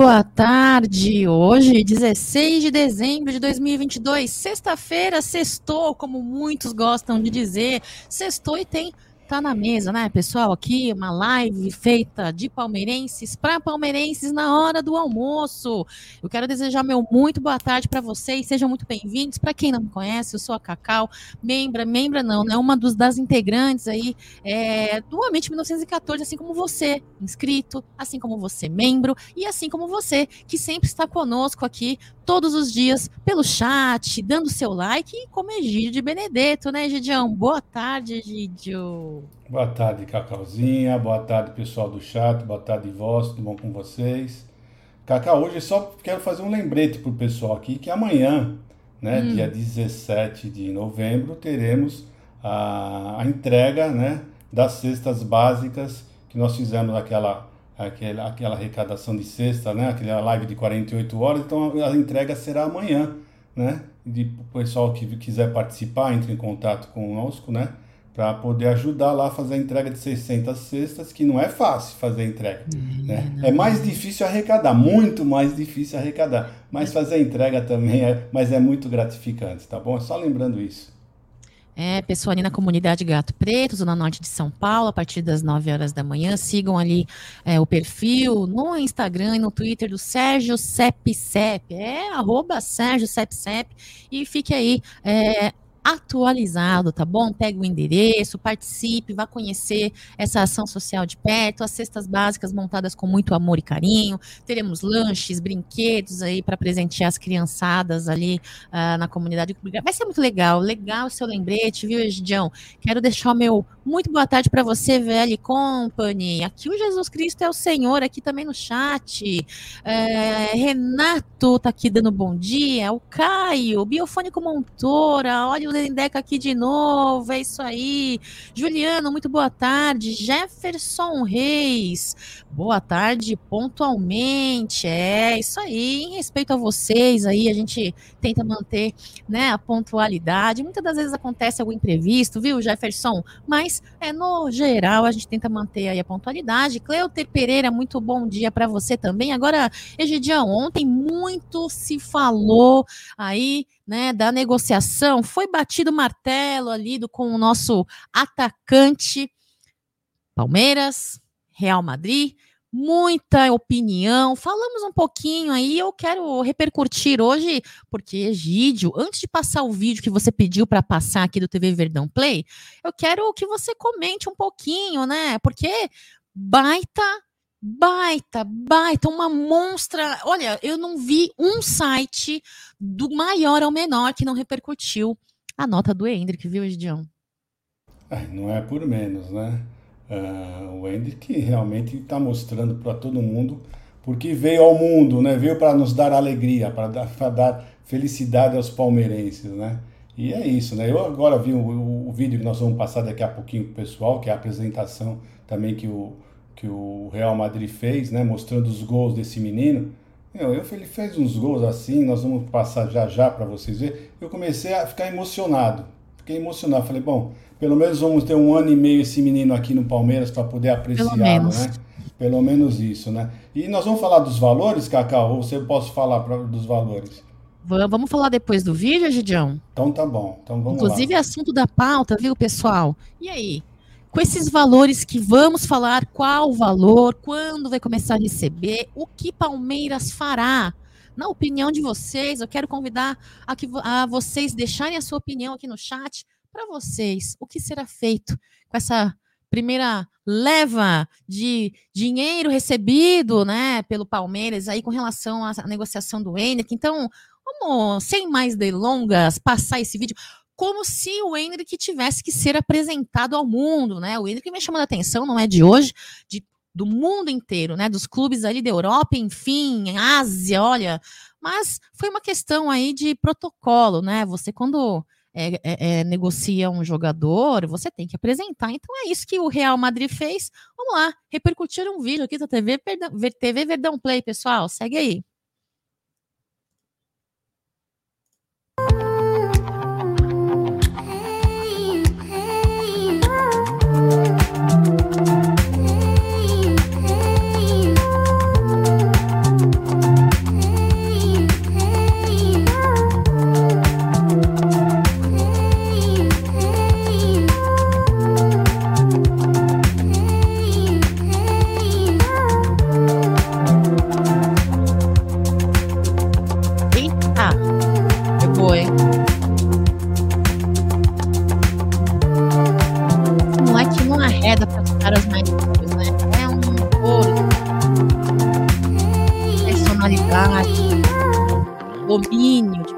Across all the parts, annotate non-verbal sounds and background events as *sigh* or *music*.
boa tarde. Hoje, 16 de dezembro de 2022, sexta-feira, sextou, como muitos gostam de dizer. Sextou e tem tá na mesa, né, pessoal? Aqui uma live feita de palmeirenses para palmeirenses na hora do almoço. Eu quero desejar meu muito boa tarde para vocês, sejam muito bem-vindos. Para quem não me conhece, eu sou a Cacau, membra, membra não, né? Uma dos, das integrantes aí é, do Ambiente 1914, assim como você, inscrito, assim como você, membro, e assim como você, que sempre está conosco aqui todos os dias pelo chat, dando seu like, e como Egídio de Benedetto, né, Egidião? Boa tarde, Egídio. Boa tarde, Cacauzinha. Boa tarde, pessoal do chat. Boa tarde, vós. Tudo bom com vocês? Cacau, hoje só quero fazer um lembrete pro pessoal aqui que amanhã, né, hum. dia 17 de novembro, teremos a, a entrega, né, das cestas básicas que nós fizemos aquela aquela, aquela arrecadação de cesta, né, aquela live de 48 horas. Então a entrega será amanhã, né? De o pessoal que quiser participar, entre em contato conosco, né? Para poder ajudar lá a fazer a entrega de 600 cestas, que não é fácil fazer a entrega. Uhum. né? É mais difícil arrecadar, muito mais difícil arrecadar, mas fazer a entrega também é, mas é muito gratificante, tá bom? É só lembrando isso. É, pessoal ali na comunidade Gato Preto, Zona Norte de São Paulo, a partir das 9 horas da manhã. Sigam ali é, o perfil no Instagram e no Twitter do Sérgio Sepsep. É, arroba Sérgio Sepsep. E fique aí é, atualizado, tá bom? Pegue o endereço, participe, vá conhecer essa ação social de perto, as cestas básicas montadas com muito amor e carinho. Teremos lanches, brinquedos aí para presentear as criançadas ali uh, na comunidade. Vai ser muito legal, legal o seu lembrete, viu, Egidião? Quero deixar o meu muito boa tarde para você, VL Company. Aqui o Jesus Cristo é o Senhor, aqui também no chat. É, Renato tá aqui dando bom dia. O Caio, Biofônico Montora, olha o Lendeca aqui de novo, é isso aí. Juliano, muito boa tarde. Jefferson Reis, boa tarde pontualmente. É isso aí, em respeito a vocês aí, a gente tenta manter né, a pontualidade. Muitas das vezes acontece algum imprevisto, viu, Jefferson? Mas, é, no geral, a gente tenta manter aí a pontualidade. Cleuter Pereira, muito bom dia para você também. Agora, Egidião, ontem muito se falou aí né, da negociação, foi batido o martelo ali do, com o nosso atacante Palmeiras, Real Madrid, muita opinião. Falamos um pouquinho aí, eu quero repercutir hoje, porque Egídio, antes de passar o vídeo que você pediu para passar aqui do TV Verdão Play, eu quero que você comente um pouquinho, né? Porque baita Baita, baita, uma monstra. Olha, eu não vi um site do maior ao menor que não repercutiu a nota do Hendrick, viu, Edião? É, não é por menos, né? Uh, o Hendrick realmente está mostrando para todo mundo porque veio ao mundo, né? Veio para nos dar alegria, para dar, dar, felicidade aos palmeirenses, né? E é isso, né? Eu agora vi o, o, o vídeo que nós vamos passar daqui a pouquinho para o pessoal, que é a apresentação também que o que o Real Madrid fez, né, mostrando os gols desse menino. Eu, eu, ele fez uns gols assim, nós vamos passar já já para vocês verem. Eu comecei a ficar emocionado. Fiquei emocionado. Falei, bom, pelo menos vamos ter um ano e meio esse menino aqui no Palmeiras para poder apreciá-lo, né? Pelo menos isso, né? E nós vamos falar dos valores, Cacau, ou você posso falar pra, dos valores? Vamos falar depois do vídeo, Gidião? Então tá bom. Então vamos Inclusive, lá. assunto da pauta, viu, pessoal? E aí? Com esses valores que vamos falar, qual o valor, quando vai começar a receber, o que Palmeiras fará. Na opinião de vocês, eu quero convidar a, que, a vocês deixarem a sua opinião aqui no chat para vocês. O que será feito com essa primeira leva de dinheiro recebido, né, pelo Palmeiras aí com relação à negociação do Henrique. Então, vamos, sem mais delongas, passar esse vídeo como se o Hendrick tivesse que ser apresentado ao mundo, né? O Hendrick me chamando a atenção, não é de hoje, de, do mundo inteiro, né? Dos clubes ali da Europa, enfim, Ásia, olha. Mas foi uma questão aí de protocolo, né? Você quando é, é, é, negocia um jogador, você tem que apresentar. Então é isso que o Real Madrid fez. Vamos lá, repercutir um vídeo aqui da TV, TV Verdão Play, pessoal. Segue aí.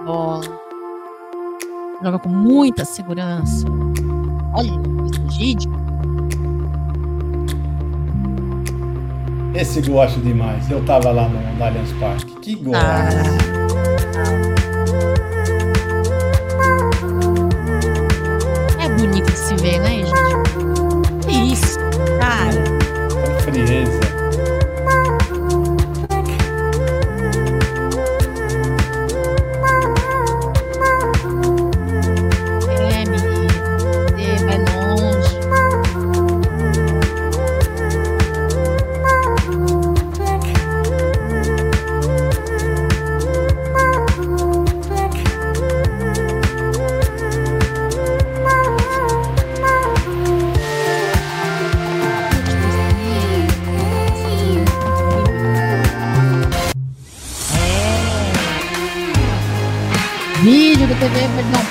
Bola. Joga com muita segurança. Olha, Gide. Esse gol acho demais. Eu tava lá no, no Allianz Parque. Que gol! Ah. É bonito de se ver, né, gente? Que isso, cara. frieza.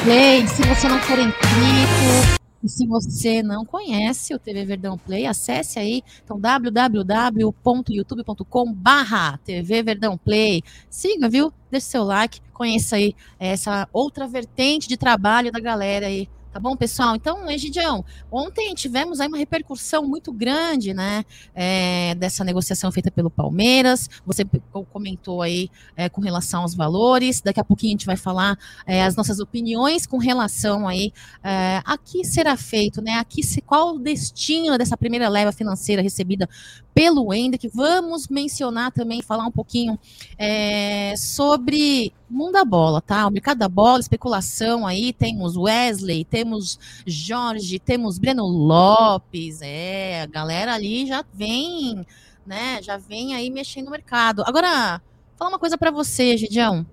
Play. Se você não for inscrito e se você não conhece o TV Verdão Play, acesse aí então www.youtube.com barra TV Verdão Play. Siga, viu? Deixe seu like, conheça aí essa outra vertente de trabalho da galera aí Tá bom, pessoal? Então, Egidião, ontem tivemos aí uma repercussão muito grande, né, é, dessa negociação feita pelo Palmeiras. Você comentou aí é, com relação aos valores. Daqui a pouquinho a gente vai falar é, as nossas opiniões com relação aí é, a que será feito, né? Aqui se, qual o destino dessa primeira leva financeira recebida pelo Hendrick. Vamos mencionar também, falar um pouquinho é, sobre mundo da bola, tá? O mercado da bola, especulação aí, temos Wesley, temos Jorge, temos Breno Lopes, é, a galera ali já vem, né, já vem aí mexendo no mercado. Agora, falar uma coisa para você, Gidião.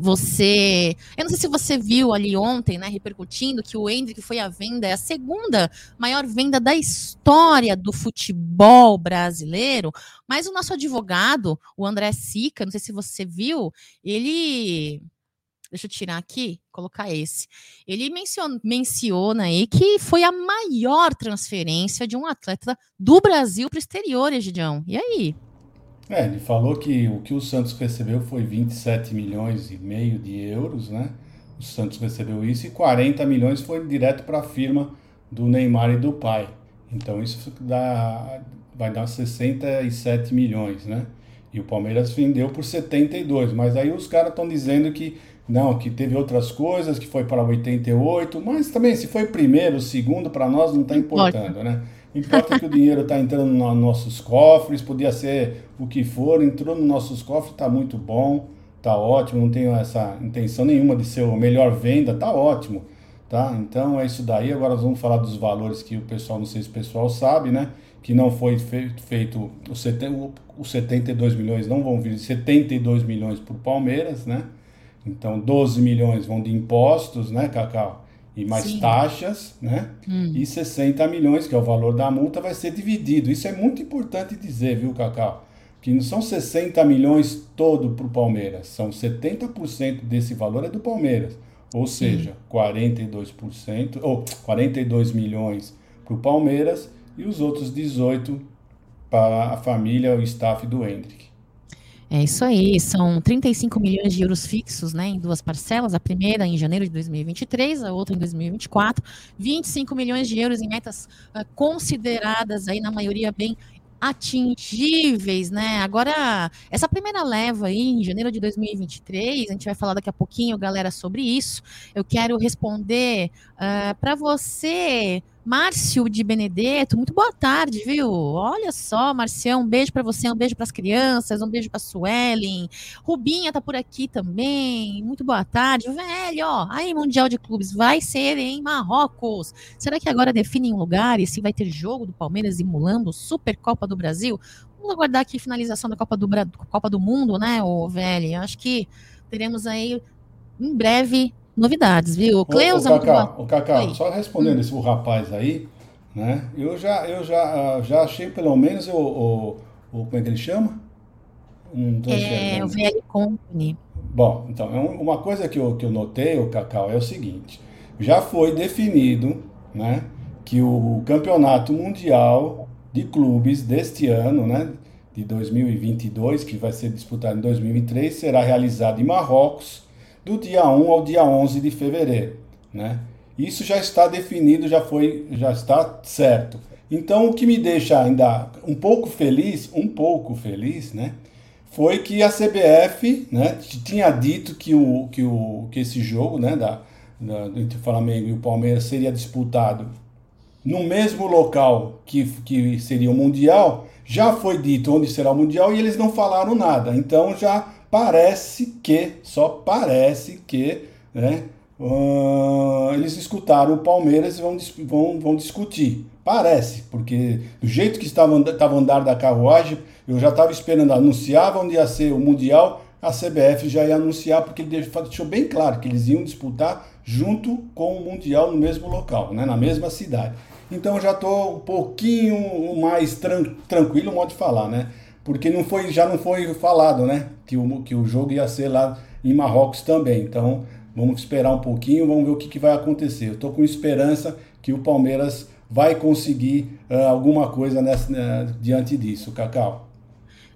Você, eu não sei se você viu ali ontem, né, repercutindo que o Hendrick foi a venda, é a segunda maior venda da história do futebol brasileiro, mas o nosso advogado, o André Sica, não sei se você viu, ele Deixa eu tirar aqui, colocar esse. Ele menciona, menciona aí que foi a maior transferência de um atleta do Brasil para o exterior, Egidião. E aí? É, ele falou que o que o Santos recebeu foi 27 milhões e meio de euros, né? O Santos recebeu isso e 40 milhões foi direto para a firma do Neymar e do pai. Então isso dá, vai dar 67 milhões, né? E o Palmeiras vendeu por 72, mas aí os caras estão dizendo que não, que teve outras coisas, que foi para 88, mas também se foi primeiro, segundo, para nós não está importando, né? Importa que o dinheiro está entrando nos nossos cofres, podia ser o que for, entrou nos nossos cofres, está muito bom, está ótimo, não tenho essa intenção nenhuma de ser o melhor venda, está ótimo, tá? Então é isso daí. Agora nós vamos falar dos valores que o pessoal, não sei se o pessoal sabe, né? Que não foi feito, feito os, 70, os 72 milhões não vão vir, 72 milhões para o Palmeiras, né? Então 12 milhões vão de impostos, né, Cacau? E mais Sim. taxas, né? Hum. E 60 milhões, que é o valor da multa, vai ser dividido. Isso é muito importante dizer, viu, Cacau? Que não são 60 milhões todo para o Palmeiras, são 70% desse valor é do Palmeiras. Ou seja, Sim. 42%, ou 42 milhões para o Palmeiras e os outros 18 para a família, o staff do Hendrick. É isso aí, são 35 milhões de euros fixos, né, em duas parcelas, a primeira em janeiro de 2023, a outra em 2024, 25 milhões de euros em metas uh, consideradas aí na maioria bem atingíveis, né? Agora, essa primeira leva aí, em janeiro de 2023, a gente vai falar daqui a pouquinho, galera, sobre isso. Eu quero responder uh, ah, para você, Márcio de Benedetto, muito boa tarde, viu? Olha só, Marcião, um beijo para você, um beijo para as crianças, um beijo para Suelen. Rubinha tá por aqui também. Muito boa tarde. Velho, ó, aí Mundial de Clubes vai ser em Marrocos. Será que agora definem um lugar e se vai ter jogo do Palmeiras emulando Supercopa do Brasil? Vamos aguardar aqui a finalização da Copa do, Copa do Mundo, né, o velho? Acho que teremos aí em breve novidades, viu? O Cleusa. O, Cacá, o Cacá só respondendo esse o rapaz aí, né? Eu já, eu já, ah, já achei pelo menos o, o, o como é que ele chama? Um, é, o VL Company. Bom, então, é uma coisa que eu, que eu notei, o Cacau, é o seguinte: já foi definido, né, que o campeonato mundial de clubes deste ano, né, de 2022, que vai ser disputado em 2023, será realizado em Marrocos do dia 1 ao dia 11 de fevereiro, né? Isso já está definido, já foi, já está certo. Então, o que me deixa ainda um pouco feliz, um pouco feliz, né? Foi que a CBF, né, tinha dito que o que o que esse jogo, né, da, da entre o Flamengo e o Palmeiras seria disputado no mesmo local que, que seria o Mundial, já foi dito onde será o Mundial e eles não falaram nada. Então já parece que, só parece que, né, uh, eles escutaram o Palmeiras e vão, vão, vão discutir. Parece, porque do jeito que estava, estava andar da carruagem, eu já estava esperando, anunciava onde ia ser o Mundial, a CBF já ia anunciar, porque ele deixou bem claro que eles iam disputar junto com o Mundial no mesmo local, né, na mesma cidade. Então já estou um pouquinho mais tran tranquilo, modo de falar, né? Porque não foi, já não foi falado, né? Que o, que o jogo ia ser lá em Marrocos também. Então vamos esperar um pouquinho, vamos ver o que, que vai acontecer. Eu estou com esperança que o Palmeiras vai conseguir uh, alguma coisa nessa, uh, diante disso, Cacau.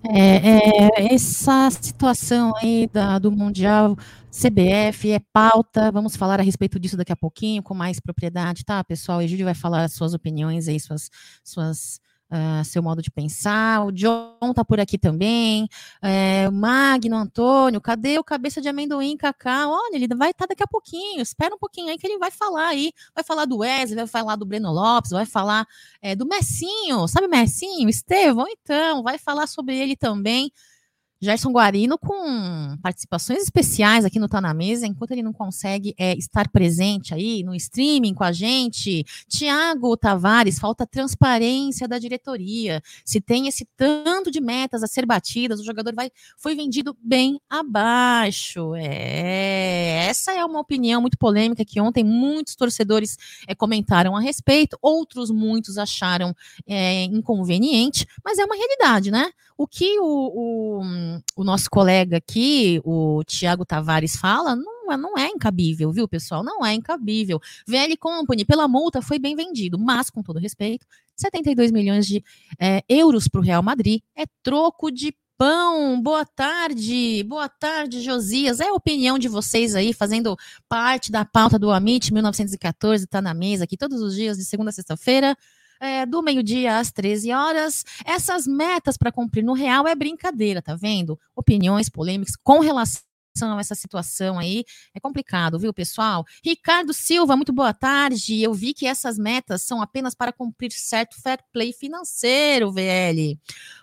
É, é, essa situação aí da, do Mundial CBF é pauta, vamos falar a respeito disso daqui a pouquinho, com mais propriedade, tá, pessoal? Egídio vai falar suas opiniões aí, suas, suas Uh, seu modo de pensar. O John tá por aqui também. É, Magno, Antônio, cadê o cabeça de amendoim, Cacá? Olha, ele vai estar tá daqui a pouquinho. Espera um pouquinho aí que ele vai falar aí. Vai falar do Wesley, vai falar do Breno Lopes, vai falar é, do Messinho. Sabe Messinho? Estevão, então, vai falar sobre ele também. Gerson Guarino com participações especiais aqui no Tá na Mesa, enquanto ele não consegue é, estar presente aí no streaming com a gente. Tiago Tavares, falta transparência da diretoria. Se tem esse tanto de metas a ser batidas, o jogador vai, foi vendido bem abaixo. É, essa é uma opinião muito polêmica que ontem muitos torcedores é, comentaram a respeito, outros muitos acharam é, inconveniente, mas é uma realidade, né? O que o, o, o nosso colega aqui, o Tiago Tavares, fala, não, é, não é incabível, viu, pessoal? Não é incabível. VL Company, pela multa, foi bem vendido, mas, com todo respeito, 72 milhões de é, euros para o Real Madrid é troco de pão. Boa tarde, boa tarde, Josias. É a opinião de vocês aí, fazendo parte da pauta do Amit 1914, está na mesa aqui todos os dias, de segunda a sexta-feira é, do meio-dia às 13 horas. Essas metas para cumprir no real é brincadeira, tá vendo? Opiniões polêmicas com relação a essa situação aí é complicado, viu, pessoal? Ricardo Silva, muito boa tarde. Eu vi que essas metas são apenas para cumprir certo fair play financeiro, VL.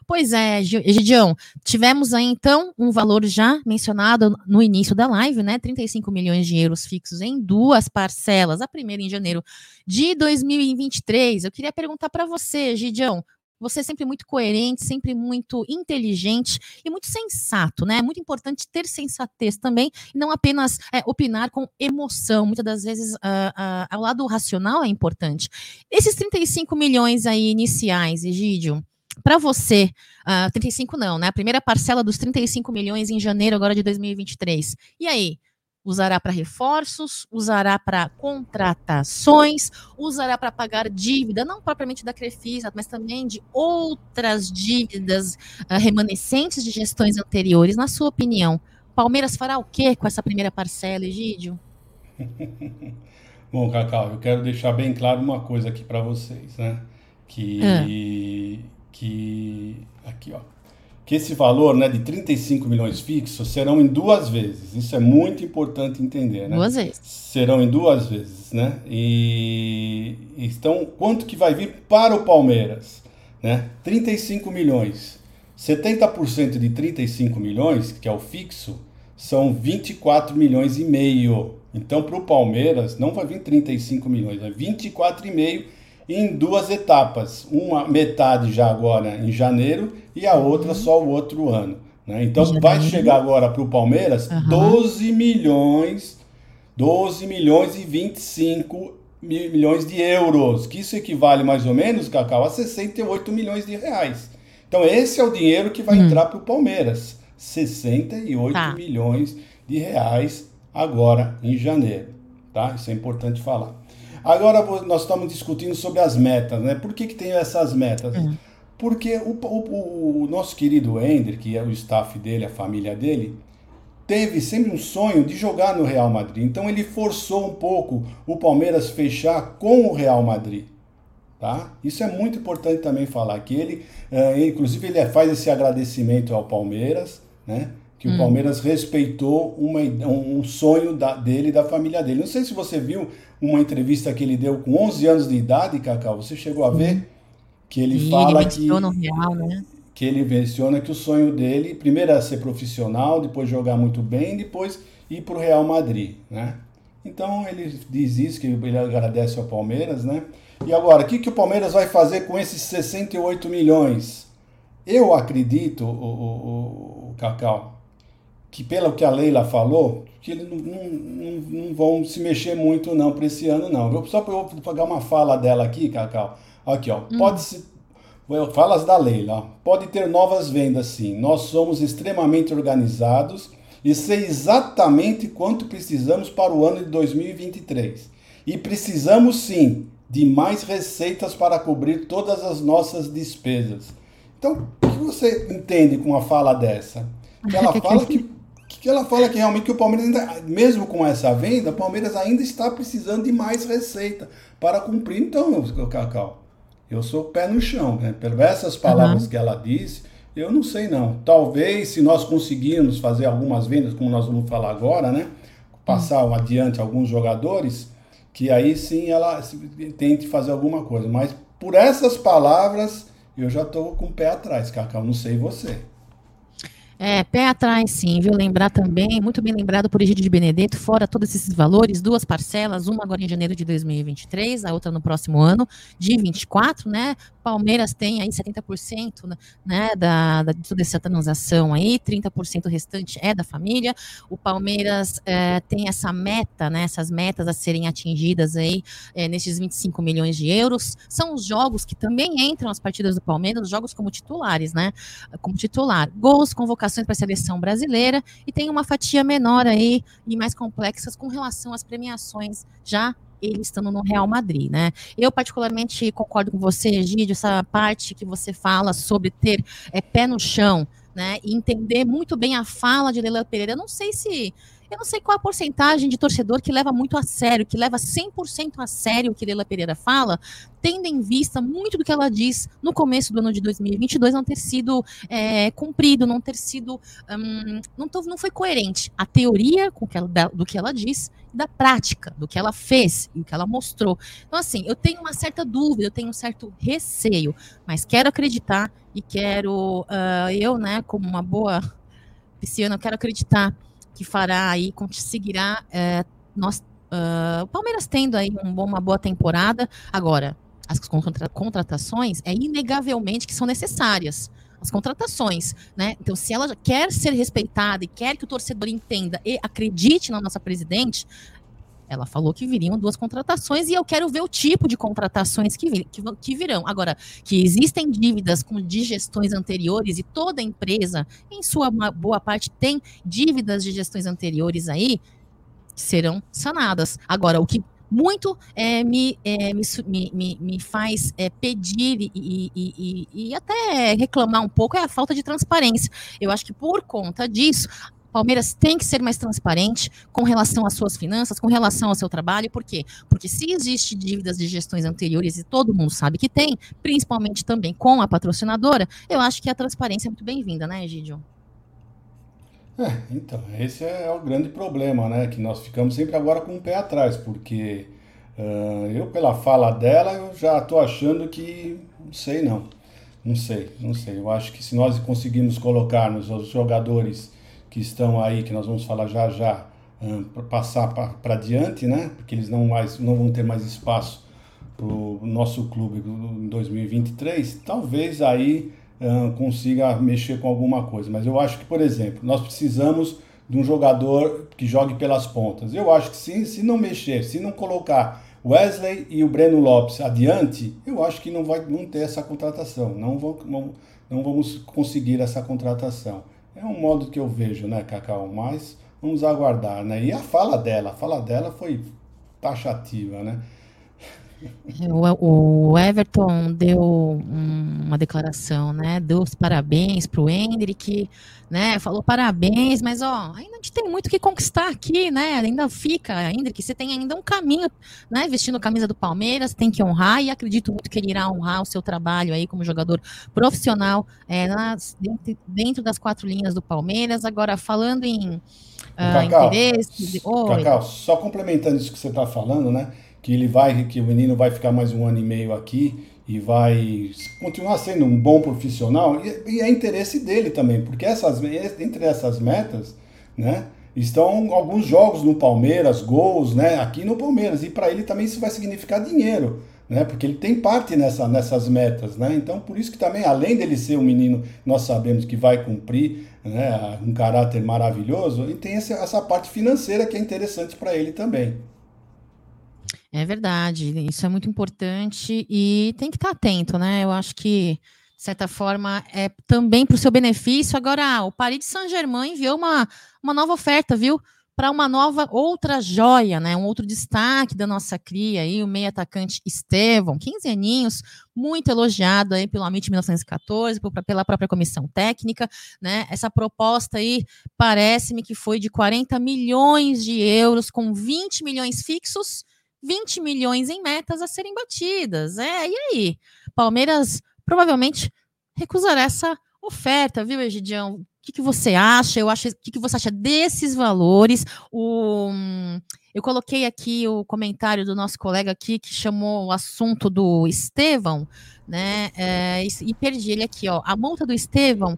Pois é, Gidião, tivemos aí então um valor já mencionado no início da live, né? 35 milhões de euros fixos em duas parcelas. A primeira em janeiro de 2023. Eu queria perguntar para você, Gidião, você é sempre muito coerente, sempre muito inteligente e muito sensato, né? É muito importante ter sensatez também, não apenas é, opinar com emoção. Muitas das vezes, uh, uh, ao lado racional é importante. Esses 35 milhões aí iniciais, Egídio, para você, uh, ah, 35 não, né? A primeira parcela dos 35 milhões em janeiro agora de 2023. E aí? Usará para reforços, usará para contratações, usará para pagar dívida, não propriamente da Crefisa, mas também de outras dívidas uh, remanescentes de gestões anteriores. Na sua opinião, Palmeiras fará o que com essa primeira parcela, Egídio? *laughs* Bom, Cacau, eu quero deixar bem claro uma coisa aqui para vocês, né? Que ah que aqui ó, que esse valor, né, de 35 milhões fixos serão em duas vezes. Isso é muito importante entender, né? Duas vezes. Serão em duas vezes, né? E então quanto que vai vir para o Palmeiras, né? 35 milhões. 70% de 35 milhões, que é o fixo, são 24 milhões e meio. Então, para o Palmeiras, não vai vir 35 milhões, é 24,5 em duas etapas, uma metade já agora em janeiro e a outra só o outro ano. Né? Então janeiro. vai chegar agora para o Palmeiras uhum. 12 milhões, 12 milhões e 25 milhões de euros, que isso equivale mais ou menos, Cacau, a 68 milhões de reais. Então esse é o dinheiro que vai uhum. entrar para o Palmeiras, 68 tá. milhões de reais agora em janeiro, tá? Isso é importante falar. Agora nós estamos discutindo sobre as metas, né? Por que, que tem essas metas? Uhum. Porque o, o, o, nosso querido Ender, que é o staff dele, a família dele, teve sempre um sonho de jogar no Real Madrid. Então ele forçou um pouco o Palmeiras fechar com o Real Madrid. Tá? Isso é muito importante também falar que ele, uh, inclusive, ele faz esse agradecimento ao Palmeiras, né? Que hum. o Palmeiras respeitou uma, um sonho da, dele e da família dele. Não sei se você viu uma entrevista que ele deu com 11 anos de idade, Cacau. Você chegou a ver? Hum. Que ele Sim, fala ele que. No Real, né? que ele menciona que o sonho dele, primeiro é ser profissional, depois jogar muito bem, depois ir para o Real Madrid, né? Então ele diz isso, que ele agradece ao Palmeiras, né? E agora, o que, que o Palmeiras vai fazer com esses 68 milhões? Eu acredito, o, o, o Cacau, que pelo que a Leila falou, que eles não, não, não, vão se mexer muito não para esse ano não. Só para eu pagar uma fala dela aqui, Cacau. Aqui, ó. Hum. Pode se Falas da Leila. Pode ter novas vendas, sim. Nós somos extremamente organizados e sei exatamente quanto precisamos para o ano de 2023. E precisamos, sim, de mais receitas para cobrir todas as nossas despesas. Então, o que você entende com uma fala dessa? Ela *laughs* fala que, que ela fala que realmente que o Palmeiras ainda, mesmo com essa venda, o Palmeiras ainda está precisando de mais receita para cumprir. Então, Cacau, eu sou pé no chão, né? Pelas essas palavras uhum. que ela disse, eu não sei não. Talvez se nós conseguirmos fazer algumas vendas, como nós vamos falar agora, né? Passar uhum. adiante alguns jogadores, que aí sim ela tente fazer alguma coisa. Mas por essas palavras, eu já estou com o pé atrás, Cacau. Não sei você. É, pé atrás, sim, viu? Lembrar também, muito bem lembrado por Egídio de Benedetto, fora todos esses valores, duas parcelas, uma agora em janeiro de 2023, a outra no próximo ano, de 24, né? Palmeiras tem aí 70% né, né, da, da, de toda essa transação aí, 30% restante é da família. O Palmeiras é, tem essa meta, né, essas metas a serem atingidas aí é, nesses 25 milhões de euros. São os jogos que também entram as partidas do Palmeiras, os jogos como titulares, né? Como titular. Gols, convocações para a seleção brasileira e tem uma fatia menor aí e mais complexas com relação às premiações já ele estando no Real Madrid, né? Eu particularmente concordo com você, Egídio, essa parte que você fala sobre ter é, pé no chão, né? E entender muito bem a fala de Leila Pereira. Eu não sei se eu não sei qual a porcentagem de torcedor que leva muito a sério, que leva 100% a sério o que Leila Pereira fala, tendo em vista muito do que ela diz no começo do ano de 2022 não ter sido é, cumprido, não ter sido. Um, não, não foi coerente a teoria com que ela, do que ela diz da prática, do que ela fez e o que ela mostrou. Então, assim, eu tenho uma certa dúvida, eu tenho um certo receio, mas quero acreditar e quero, uh, eu, né, como uma boa pisciana, quero acreditar que fará aí, conseguirá é, nós, uh, o Palmeiras tendo aí um, uma boa temporada. Agora, as contra contratações é inegavelmente que são necessárias as contratações, né? Então, se ela quer ser respeitada e quer que o torcedor entenda e acredite na nossa presidente, ela falou que viriam duas contratações e eu quero ver o tipo de contratações que, vir, que, que, virão. Agora, que existem dívidas com de gestões anteriores e toda empresa, em sua boa parte, tem dívidas de gestões anteriores aí, serão sanadas. Agora, o que muito é, me, é, me, me, me, faz é, pedir e, e, e, e, até reclamar um pouco é a falta de transparência. Eu acho que por conta disso, Palmeiras tem que ser mais transparente com relação às suas finanças, com relação ao seu trabalho, por quê? Porque se existe dívidas de gestões anteriores e todo mundo sabe que tem, principalmente também com a patrocinadora, eu acho que a transparência é muito bem-vinda, né, Egidio? É, então, esse é o grande problema, né? Que nós ficamos sempre agora com o pé atrás, porque uh, eu, pela fala dela, eu já estou achando que não sei não. Não sei, não sei. Eu acho que se nós conseguirmos colocarmos os jogadores que estão aí, que nós vamos falar já já, um, passar para diante, né? Porque eles não, mais, não vão ter mais espaço para o nosso clube em 2023, talvez aí um, consiga mexer com alguma coisa. Mas eu acho que, por exemplo, nós precisamos de um jogador que jogue pelas pontas. Eu acho que se, se não mexer, se não colocar Wesley e o Breno Lopes adiante, eu acho que não vai não ter essa contratação. Não, vou, não, não vamos conseguir essa contratação. É um modo que eu vejo, né, Cacau? Mas vamos aguardar, né? E a fala dela, a fala dela foi taxativa, né? O, o Everton deu uma declaração, né? Deu os parabéns para o Hendrick, né? Falou parabéns, mas ó, ainda a gente tem muito que conquistar aqui, né? Ainda fica, Hendrick, você tem ainda um caminho, né? Vestindo a camisa do Palmeiras, tem que honrar e acredito muito que ele irá honrar o seu trabalho aí como jogador profissional é, nas, dentro, dentro das quatro linhas do Palmeiras. Agora, falando em uh, Cacau, interesses. Cacau, só complementando isso que você está falando, né? Que ele vai, que o menino vai ficar mais um ano e meio aqui e vai continuar sendo um bom profissional. E, e é interesse dele também, porque essas entre essas metas, né, estão alguns jogos no Palmeiras, gols, né, aqui no Palmeiras. E para ele também isso vai significar dinheiro, né, porque ele tem parte nessa, nessas metas, né, então por isso que também além dele ser um menino, nós sabemos que vai cumprir, né, um caráter maravilhoso, e tem essa, essa parte financeira que é interessante para ele também. É verdade, isso é muito importante e tem que estar atento, né? Eu acho que, de certa forma, é também para o seu benefício. Agora, o Paris Saint-Germain enviou uma, uma nova oferta, viu? Para uma nova, outra joia, né? Um outro destaque da nossa cria aí, o meio atacante Estevão, 15 aninhos, muito elogiado aí pelo Amit 1914, pela própria comissão técnica, né? Essa proposta aí parece-me que foi de 40 milhões de euros, com 20 milhões fixos 20 milhões em metas a serem batidas. É, e aí? Palmeiras provavelmente recusará essa oferta, viu, Egidião? O que, que você acha? Eu acho, o que, que você acha desses valores? O, eu coloquei aqui o comentário do nosso colega aqui que chamou o assunto do Estevão, né? É, e, perdi ele aqui, ó. A multa do Estevão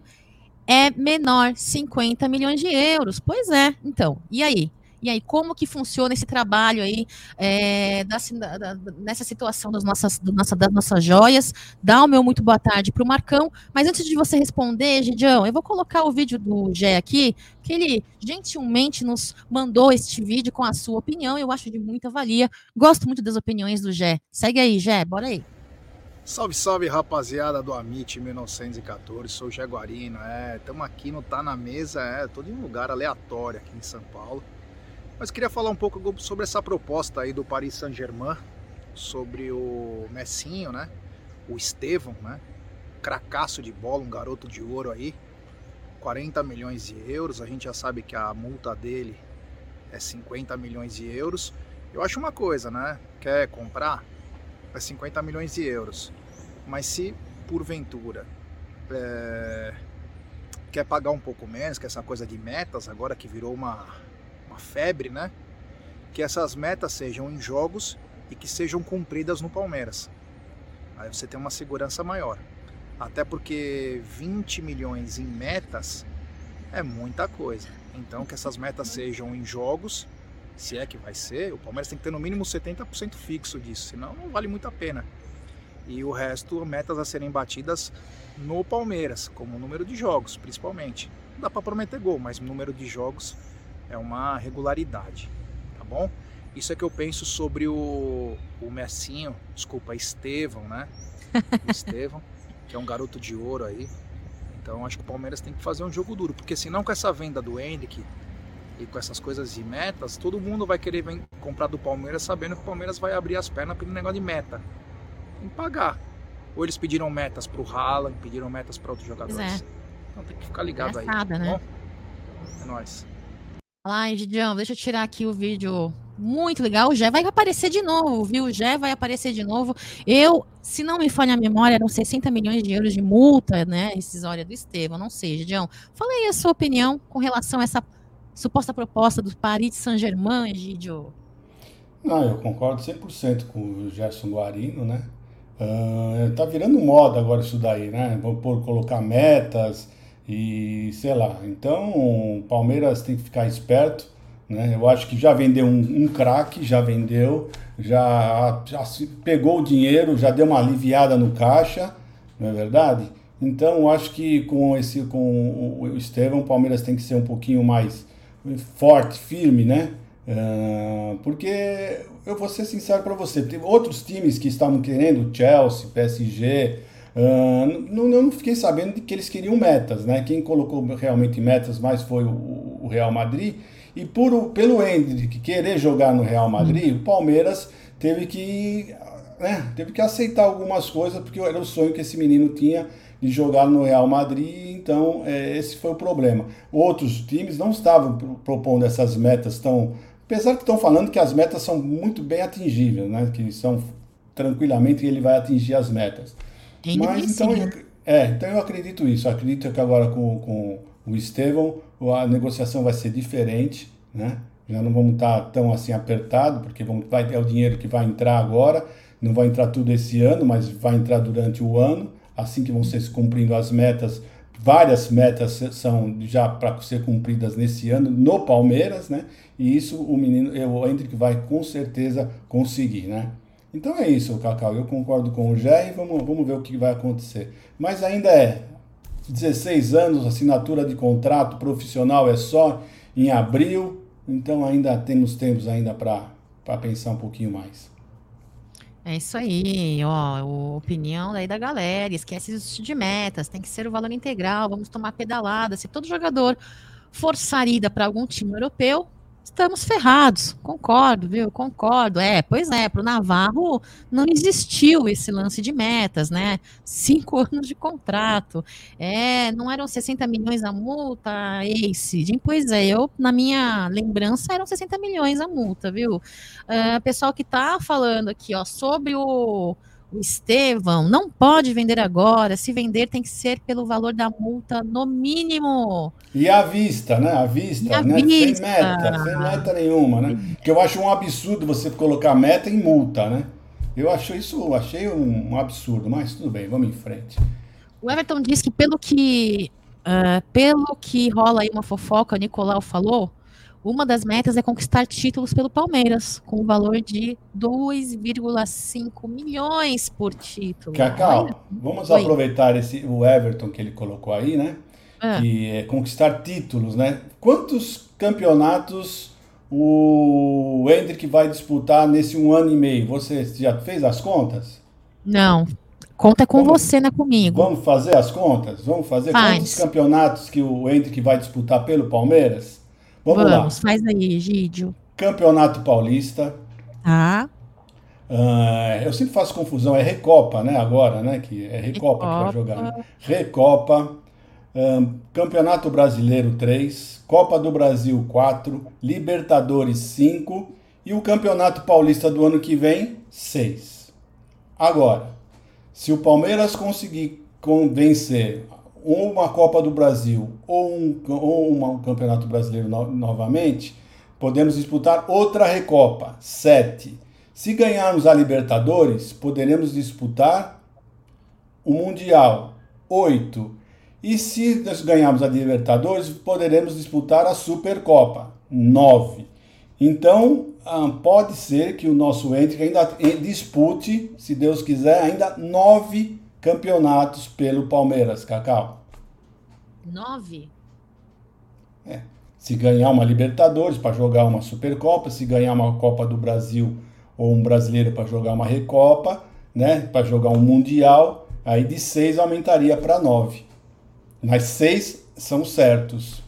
é menor, 50 milhões de euros. Pois é, então. E aí? E aí, como que funciona esse trabalho aí é, da, da, nessa situação das nossas, do nossa, das nossas joias? Dá o meu muito boa tarde para o Marcão. Mas antes de você responder, Gidião, eu vou colocar o vídeo do Gé aqui, que ele gentilmente nos mandou este vídeo com a sua opinião. Eu acho de muita valia. Gosto muito das opiniões do Gé. Segue aí, Gé, bora aí. Salve, salve rapaziada do Amit 1914, sou Jaguarino, é, estamos aqui no Tá Na Mesa, é, tô em um lugar aleatório aqui em São Paulo. Mas queria falar um pouco sobre essa proposta aí do Paris Saint-Germain, sobre o Messinho, né? O Estevão, né? Cracaço de bola, um garoto de ouro aí. 40 milhões de euros, a gente já sabe que a multa dele é 50 milhões de euros. Eu acho uma coisa, né? Quer comprar? É 50 milhões de euros. Mas se porventura é... quer pagar um pouco menos, que essa coisa de metas agora que virou uma uma febre, né? Que essas metas sejam em jogos e que sejam cumpridas no Palmeiras. Aí você tem uma segurança maior. Até porque 20 milhões em metas é muita coisa. Então que essas metas sejam em jogos, se é que vai ser, o Palmeiras tem que ter no mínimo 70% fixo disso, senão não vale muito a pena. E o resto, metas a serem batidas no Palmeiras, como número de jogos, principalmente. Não dá para prometer gol, mas número de jogos é uma regularidade, tá bom? Isso é que eu penso sobre o, o Messinho, desculpa, Estevão, né? *laughs* Estevão, que é um garoto de ouro aí. Então acho que o Palmeiras tem que fazer um jogo duro, porque senão com essa venda do Henrique e com essas coisas de metas, todo mundo vai querer comprar do Palmeiras sabendo que o Palmeiras vai abrir as pernas pelo negócio de meta. Tem que pagar. Ou eles pediram metas pro Haaland, pediram metas para outros jogadores. É. Então tem que ficar ligado Engraçada, aí. Tá né? Bom? É nóis. Ai, Gidião, deixa eu tirar aqui o vídeo muito legal. O Jé vai aparecer de novo, viu? O Jé vai aparecer de novo. Eu, se não me falha a memória, eram 60 milhões de euros de multa, né? Incisória do Estevão, não sei, Gidião. Fala aí a sua opinião com relação a essa suposta proposta do Paris Saint-Germain, Gidio. Não, eu concordo 100% com o Gerson Guarino, né? Uh, tá virando moda agora isso daí, né? Por colocar metas e sei lá, então o Palmeiras tem que ficar esperto. Né? Eu acho que já vendeu um, um craque, já vendeu, já, já pegou o dinheiro, já deu uma aliviada no caixa, não é verdade? Então eu acho que com esse com o Estevão, o Palmeiras tem que ser um pouquinho mais forte, firme, né? Uh, porque eu vou ser sincero para você, tem outros times que estavam querendo, Chelsea, PSG, Uh, não, não fiquei sabendo que eles queriam metas, né? Quem colocou realmente metas mais foi o, o Real Madrid. E por, pelo Hendrick querer jogar no Real Madrid, o Palmeiras teve que né, teve que aceitar algumas coisas, porque era o sonho que esse menino tinha de jogar no Real Madrid, então é, esse foi o problema. Outros times não estavam propondo essas metas tão. Apesar que estão falando que as metas são muito bem atingíveis, né? Que são tranquilamente ele vai atingir as metas. Mas então, eu, é, então eu acredito isso. Eu acredito que agora com, com o Estevão a negociação vai ser diferente, né? Já não vamos estar tão assim apertado, porque vamos, vai, é o dinheiro que vai entrar agora. Não vai entrar tudo esse ano, mas vai entrar durante o ano. Assim que vão ser cumprindo as metas, várias metas são já para ser cumpridas nesse ano no Palmeiras, né? E isso o menino, o Hendrick vai com certeza conseguir, né? Então é isso, Cacau. Eu concordo com o Jé e vamos, vamos ver o que vai acontecer. Mas ainda é 16 anos, assinatura de contrato profissional é só em abril, então ainda temos tempos ainda para pensar um pouquinho mais. É isso aí, ó, opinião daí da galera, esquece de metas, tem que ser o valor integral, vamos tomar pedalada. Se todo jogador for saída para algum time europeu, estamos ferrados. Concordo, viu? Concordo. É, pois é, para o Navarro não existiu esse lance de metas, né? Cinco *laughs* anos de contrato. É, não eram 60 milhões a multa, Ace. Pois é, eu, na minha lembrança, eram 60 milhões a multa, viu? Uh, pessoal que tá falando aqui, ó, sobre o Estevão não pode vender agora. Se vender, tem que ser pelo valor da multa, no mínimo. E à vista, né? À vista, à né? Vista. Sem meta, sem meta nenhuma, né? Que eu acho um absurdo você colocar meta em multa, né? Eu acho isso, achei um, absurdo, mas tudo bem, vamos em frente. O Everton disse que pelo que uh, pelo que rola aí uma fofoca, o Nicolau falou, uma das metas é conquistar títulos pelo Palmeiras, com o valor de 2,5 milhões por título. Cacau, vamos Oi. aproveitar esse, o Everton que ele colocou aí, né? É. Que é conquistar títulos, né? Quantos campeonatos o Hendrick vai disputar nesse um ano e meio? Você já fez as contas? Não. Conta com vamos, você, não é comigo. Vamos fazer as contas? Vamos fazer Faz. quantos campeonatos que o Hendrick vai disputar pelo Palmeiras? Vamos, Vamos lá. faz aí, Gídio. Campeonato Paulista. Ah. Uh, eu sempre faço confusão, é Recopa, né? Agora, né? Que é Recopa, Recopa. que vai jogar. Né? Recopa. Um, Campeonato Brasileiro 3, Copa do Brasil 4, Libertadores 5 e o Campeonato Paulista do ano que vem 6. Agora, se o Palmeiras conseguir vencer uma Copa do Brasil ou um, ou um Campeonato Brasileiro no, novamente, podemos disputar outra Recopa, 7. Se ganharmos a Libertadores, poderemos disputar o Mundial, 8. E se nós ganharmos a Libertadores, poderemos disputar a Supercopa, 9. Então, ah, pode ser que o nosso Hendrick ainda dispute, se Deus quiser, ainda nove campeonatos pelo Palmeiras, Cacau. Nove? É. Se ganhar uma Libertadores para jogar uma Supercopa, se ganhar uma Copa do Brasil ou um brasileiro para jogar uma Recopa, né, para jogar um Mundial, aí de seis aumentaria para nove. Mas seis são certos.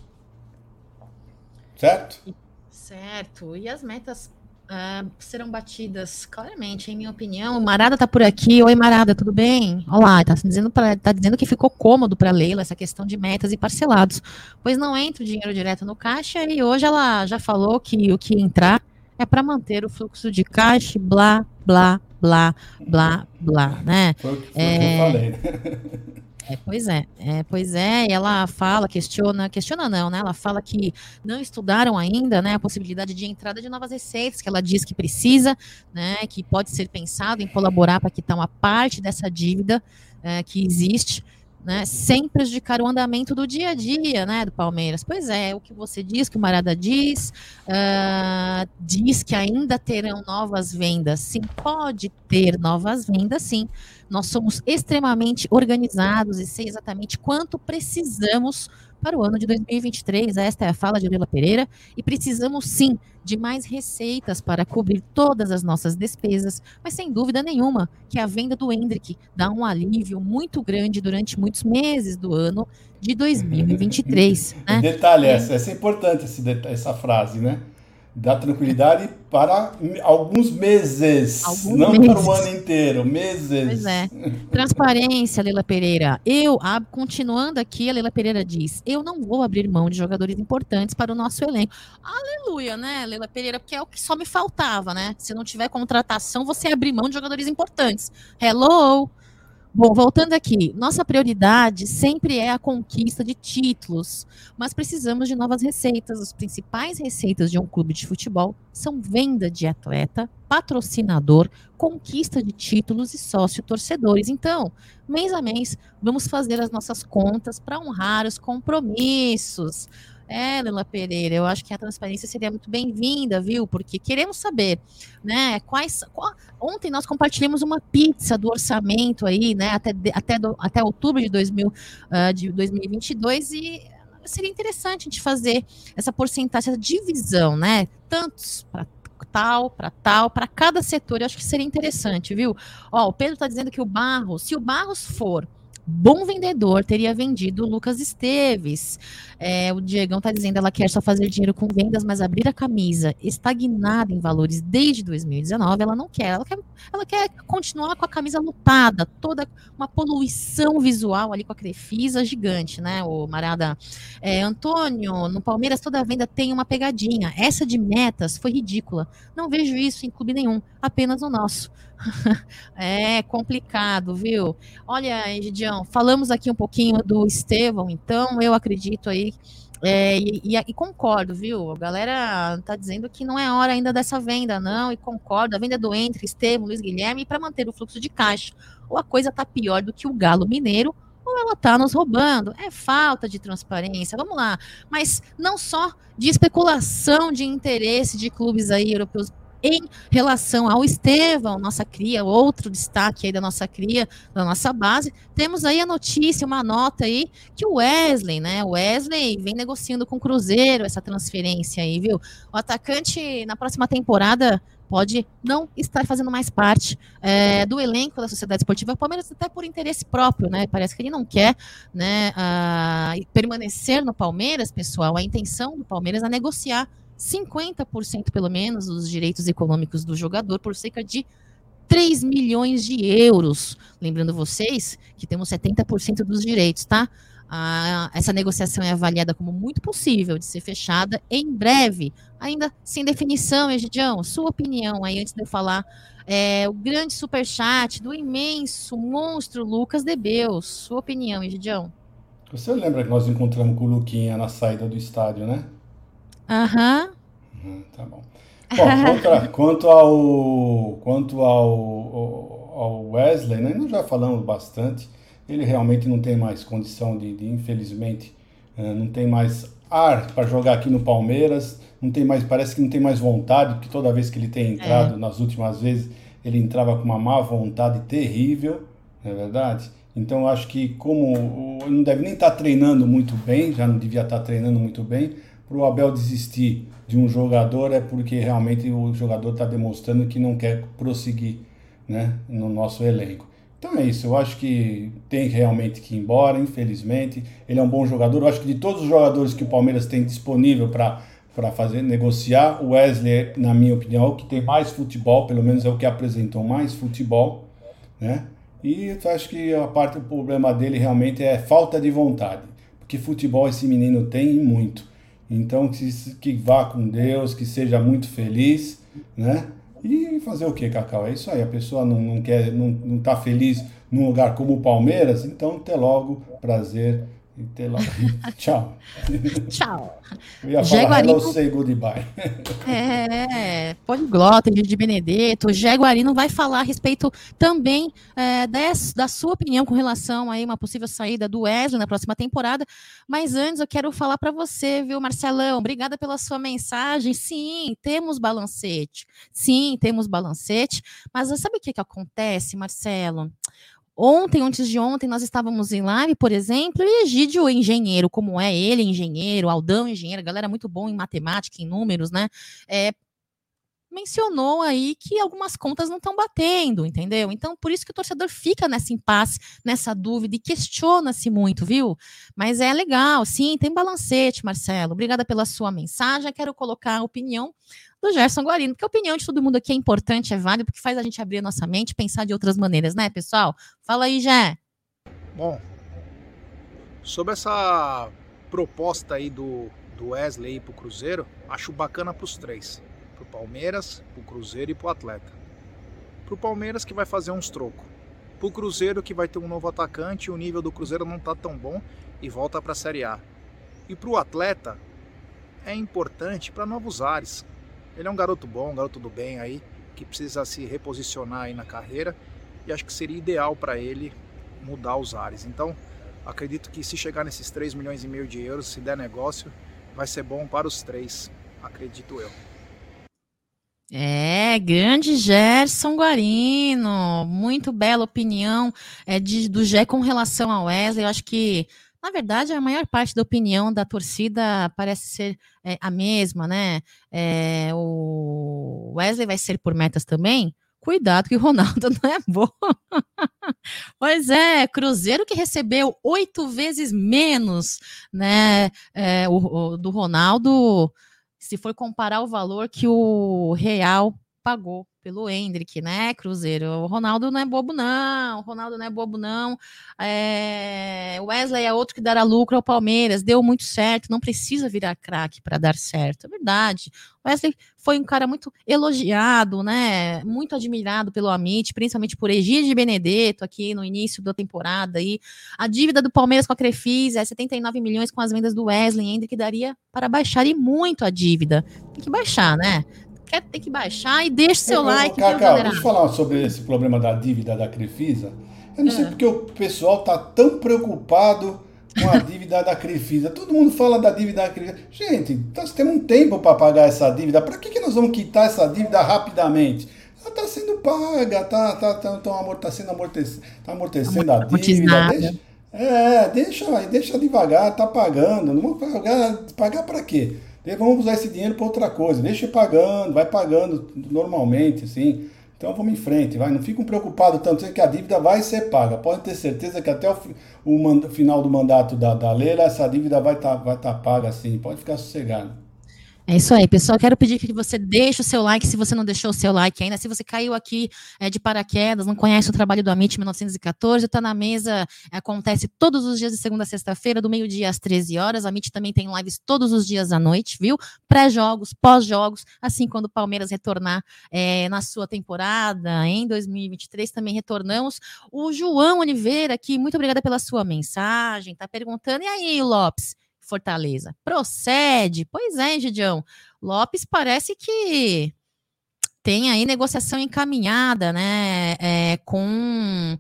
Certo? Certo. E as metas uh, serão batidas claramente, em minha opinião. O Marada está por aqui. Oi, Marada, tudo bem? Olá, está dizendo, tá dizendo que ficou cômodo para Leila essa questão de metas e parcelados, pois não entra o dinheiro direto no caixa e hoje ela já falou que o que entrar é para manter o fluxo de caixa, blá, blá, blá, blá, blá, né? Foi, foi é... o que eu falei. *laughs* É, pois é, é, pois é, ela fala, questiona, questiona não, né? Ela fala que não estudaram ainda, né, a possibilidade de entrada de novas receitas, que ela diz que precisa, né, que pode ser pensado em colaborar para quitar uma parte dessa dívida é, que existe, né, sem prejudicar o andamento do dia a dia, né, do Palmeiras. Pois é, o que você diz, que o Marada diz, uh, diz que ainda terão novas vendas. Sim, pode ter novas vendas, sim. Nós somos extremamente organizados e sei exatamente quanto precisamos para o ano de 2023. Esta é a fala de Lila Pereira. E precisamos sim de mais receitas para cobrir todas as nossas despesas, mas sem dúvida nenhuma que a venda do Hendrick dá um alívio muito grande durante muitos meses do ano de 2023. né? Detalhe, essa, essa é importante essa frase, né? Dá tranquilidade para alguns meses, alguns não meses. para o ano inteiro, meses. Pois é. *laughs* Transparência, Leila Pereira. Eu, a, continuando aqui, a Leila Pereira diz: eu não vou abrir mão de jogadores importantes para o nosso elenco. Aleluia, né, Leila Pereira? Porque é o que só me faltava, né? Se não tiver contratação, você abrir mão de jogadores importantes. Hello! Bom, voltando aqui, nossa prioridade sempre é a conquista de títulos, mas precisamos de novas receitas. As principais receitas de um clube de futebol são venda de atleta, patrocinador, conquista de títulos e sócio-torcedores. Então, mês a mês, vamos fazer as nossas contas para honrar os compromissos. É, Lila Pereira, eu acho que a transparência seria muito bem-vinda, viu? Porque queremos saber, né, quais... Qual, ontem nós compartilhamos uma pizza do orçamento aí, né, até, até, do, até outubro de, 2000, uh, de 2022 e seria interessante a gente fazer essa porcentagem, essa divisão, né, tantos para tal, para tal, para cada setor, eu acho que seria interessante, viu? Ó, o Pedro está dizendo que o Barros, se o Barros for bom vendedor teria vendido o Lucas Esteves. É, o Diegão está dizendo ela quer só fazer dinheiro com vendas, mas abrir a camisa estagnada em valores desde 2019, ela não quer. Ela quer, ela quer continuar com a camisa lutada, toda uma poluição visual ali com a Crefisa gigante, né? O Marada é, Antônio, no Palmeiras toda venda tem uma pegadinha. Essa de metas foi ridícula. Não vejo isso em clube nenhum, apenas o nosso. *laughs* é complicado, viu? Olha, Egidião, falamos aqui um pouquinho do Estevão, então eu acredito aí é, e, e, e, concordo, viu? A galera tá dizendo que não é hora ainda dessa venda, não, e concordo. A venda do Entre, Estevam, Luiz Guilherme, para manter o fluxo de caixa. Ou a coisa tá pior do que o Galo Mineiro, ou ela tá nos roubando. É falta de transparência, vamos lá. Mas não só de especulação de interesse de clubes aí europeus em relação ao Estevão, nossa cria, outro destaque aí da nossa cria, da nossa base, temos aí a notícia, uma nota aí, que o Wesley, né, o Wesley vem negociando com o Cruzeiro essa transferência aí, viu? O atacante, na próxima temporada, pode não estar fazendo mais parte é, do elenco da Sociedade Esportiva Palmeiras, até por interesse próprio, né? Parece que ele não quer né, a, permanecer no Palmeiras, pessoal. A intenção do Palmeiras é negociar 50% pelo menos dos direitos econômicos do jogador por cerca de 3 milhões de euros. Lembrando vocês que temos 70% dos direitos, tá? Ah, essa negociação é avaliada como muito possível de ser fechada em breve, ainda sem definição, Egidião. Sua opinião aí, antes de eu falar, é, o grande superchat do imenso monstro Lucas Debeus. Sua opinião, Egidião. Você lembra que nós encontramos com o Luquinha na saída do estádio, né? Aham. Uhum. tá bom. Bom, *laughs* quanto ao, quanto ao, ao Wesley, né, nós já falamos bastante, ele realmente não tem mais condição de, de infelizmente, eh, não tem mais ar para jogar aqui no Palmeiras, não tem mais, parece que não tem mais vontade, porque toda vez que ele tem entrado, é. nas últimas vezes, ele entrava com uma má vontade terrível, não é verdade? Então acho que como ele não deve nem estar tá treinando muito bem, já não devia estar tá treinando muito bem, para o Abel desistir de um jogador é porque realmente o jogador está demonstrando que não quer prosseguir né, no nosso elenco. Então é isso, eu acho que tem realmente que ir embora, infelizmente. Ele é um bom jogador. Eu acho que de todos os jogadores que o Palmeiras tem disponível para fazer negociar, o Wesley, na minha opinião, é o que tem mais futebol, pelo menos é o que apresentou mais futebol, né? E eu acho que a parte do problema dele realmente é falta de vontade, porque futebol esse menino tem muito. Então, que, que vá com Deus, que seja muito feliz, né? E fazer o que, Cacau? É isso aí. A pessoa não, não quer, não, não tá feliz num lugar como o Palmeiras, então até logo, prazer até logo. *laughs* Tchau. Tchau. Eu ia falar Jaguarino... hello, say goodbye. *laughs* É, poliglota, de Benedetto. O Jaguarino vai falar a respeito também é, des, da sua opinião com relação a uma possível saída do Wesley na próxima temporada. Mas antes eu quero falar para você, viu, Marcelão? Obrigada pela sua mensagem. Sim, temos balancete. Sim, temos balancete. Mas sabe o que, que acontece, Marcelo? Ontem, antes de ontem, nós estávamos em live, por exemplo, e Egídio, engenheiro, como é ele, engenheiro, Aldão, engenheiro, galera muito bom em matemática, em números, né? É, mencionou aí que algumas contas não estão batendo, entendeu? Então, por isso que o torcedor fica nessa impasse, nessa dúvida e questiona-se muito, viu? Mas é legal, sim, tem balancete, Marcelo. Obrigada pela sua mensagem. Quero colocar a opinião do Gerson Guarino, porque a opinião de todo mundo aqui é importante, é válida, porque faz a gente abrir a nossa mente pensar de outras maneiras, né, pessoal? Fala aí, Jé. Bom, sobre essa proposta aí do, do Wesley para o Cruzeiro, acho bacana para os três pro Palmeiras, pro Cruzeiro e pro Atleta. Pro Palmeiras que vai fazer uns trocos. Pro Cruzeiro que vai ter um novo atacante, o nível do Cruzeiro não tá tão bom e volta para a Série A. E pro Atleta é importante para novos ares. Ele é um garoto bom, um garoto do bem aí, que precisa se reposicionar aí na carreira e acho que seria ideal para ele mudar os ares. Então, acredito que se chegar nesses 3 milhões e meio de euros, se der negócio, vai ser bom para os três, acredito eu. É, grande Gerson Guarino, muito bela opinião é, de, do Gé com relação ao Wesley. Eu acho que, na verdade, a maior parte da opinião da torcida parece ser é, a mesma, né? É, o Wesley vai ser por metas também. Cuidado que o Ronaldo *laughs* não é bom. pois é, Cruzeiro que recebeu oito vezes menos, né? É, o, o, do Ronaldo se for comparar o valor que o Real pagou pelo Hendrick, né, Cruzeiro? O Ronaldo não é bobo, não. O Ronaldo não é bobo, não. É... Wesley é outro que dará lucro ao Palmeiras. Deu muito certo. Não precisa virar craque para dar certo. É verdade. Wesley foi um cara muito elogiado, né? Muito admirado pelo Amit, principalmente por Egide Benedetto aqui no início da temporada. E a dívida do Palmeiras com a Crefisa é 79 milhões com as vendas do Wesley, Hendrick daria para baixar e muito a dívida. Tem que baixar, né? Quer, tem que baixar e deixa seu eu, like. Cacau, deixa eu falar sobre esse problema da dívida da Crefisa. Eu não é. sei porque o pessoal tá tão preocupado com a *laughs* dívida da Crefisa. Todo mundo fala da dívida da Crefisa. Gente, nós temos um tempo para pagar essa dívida. Para que, que nós vamos quitar essa dívida rapidamente? Ela está sendo paga, tá, tá, tá, tá, tá sendo amortecendo, tá amortecendo a dívida. Deixa, é, deixa, deixa devagar, tá pagando. Não vamos pagar, pagar para quê? Vamos usar esse dinheiro para outra coisa, deixa pagando, vai pagando normalmente, assim. Então vamos em frente, vai. Não fiquem preocupados tanto que a dívida vai ser paga. Podem ter certeza que até o, o final do mandato da, da Leila, essa dívida vai estar tá, vai tá paga, assim. Pode ficar sossegado. É isso aí, pessoal. Quero pedir que você deixe o seu like se você não deixou o seu like ainda. Se você caiu aqui é, de paraquedas, não conhece o trabalho do Amit 1914, está na mesa, acontece todos os dias de segunda a sexta-feira, do meio-dia às 13 horas. A Amit também tem lives todos os dias à noite, viu? Pré-jogos, pós-jogos, assim quando o Palmeiras retornar é, na sua temporada em 2023, também retornamos. O João Oliveira aqui, muito obrigada pela sua mensagem, está perguntando, e aí, Lopes? Fortaleza. Procede. Pois é, Gidião. Lopes parece que tem aí negociação encaminhada, né? É, com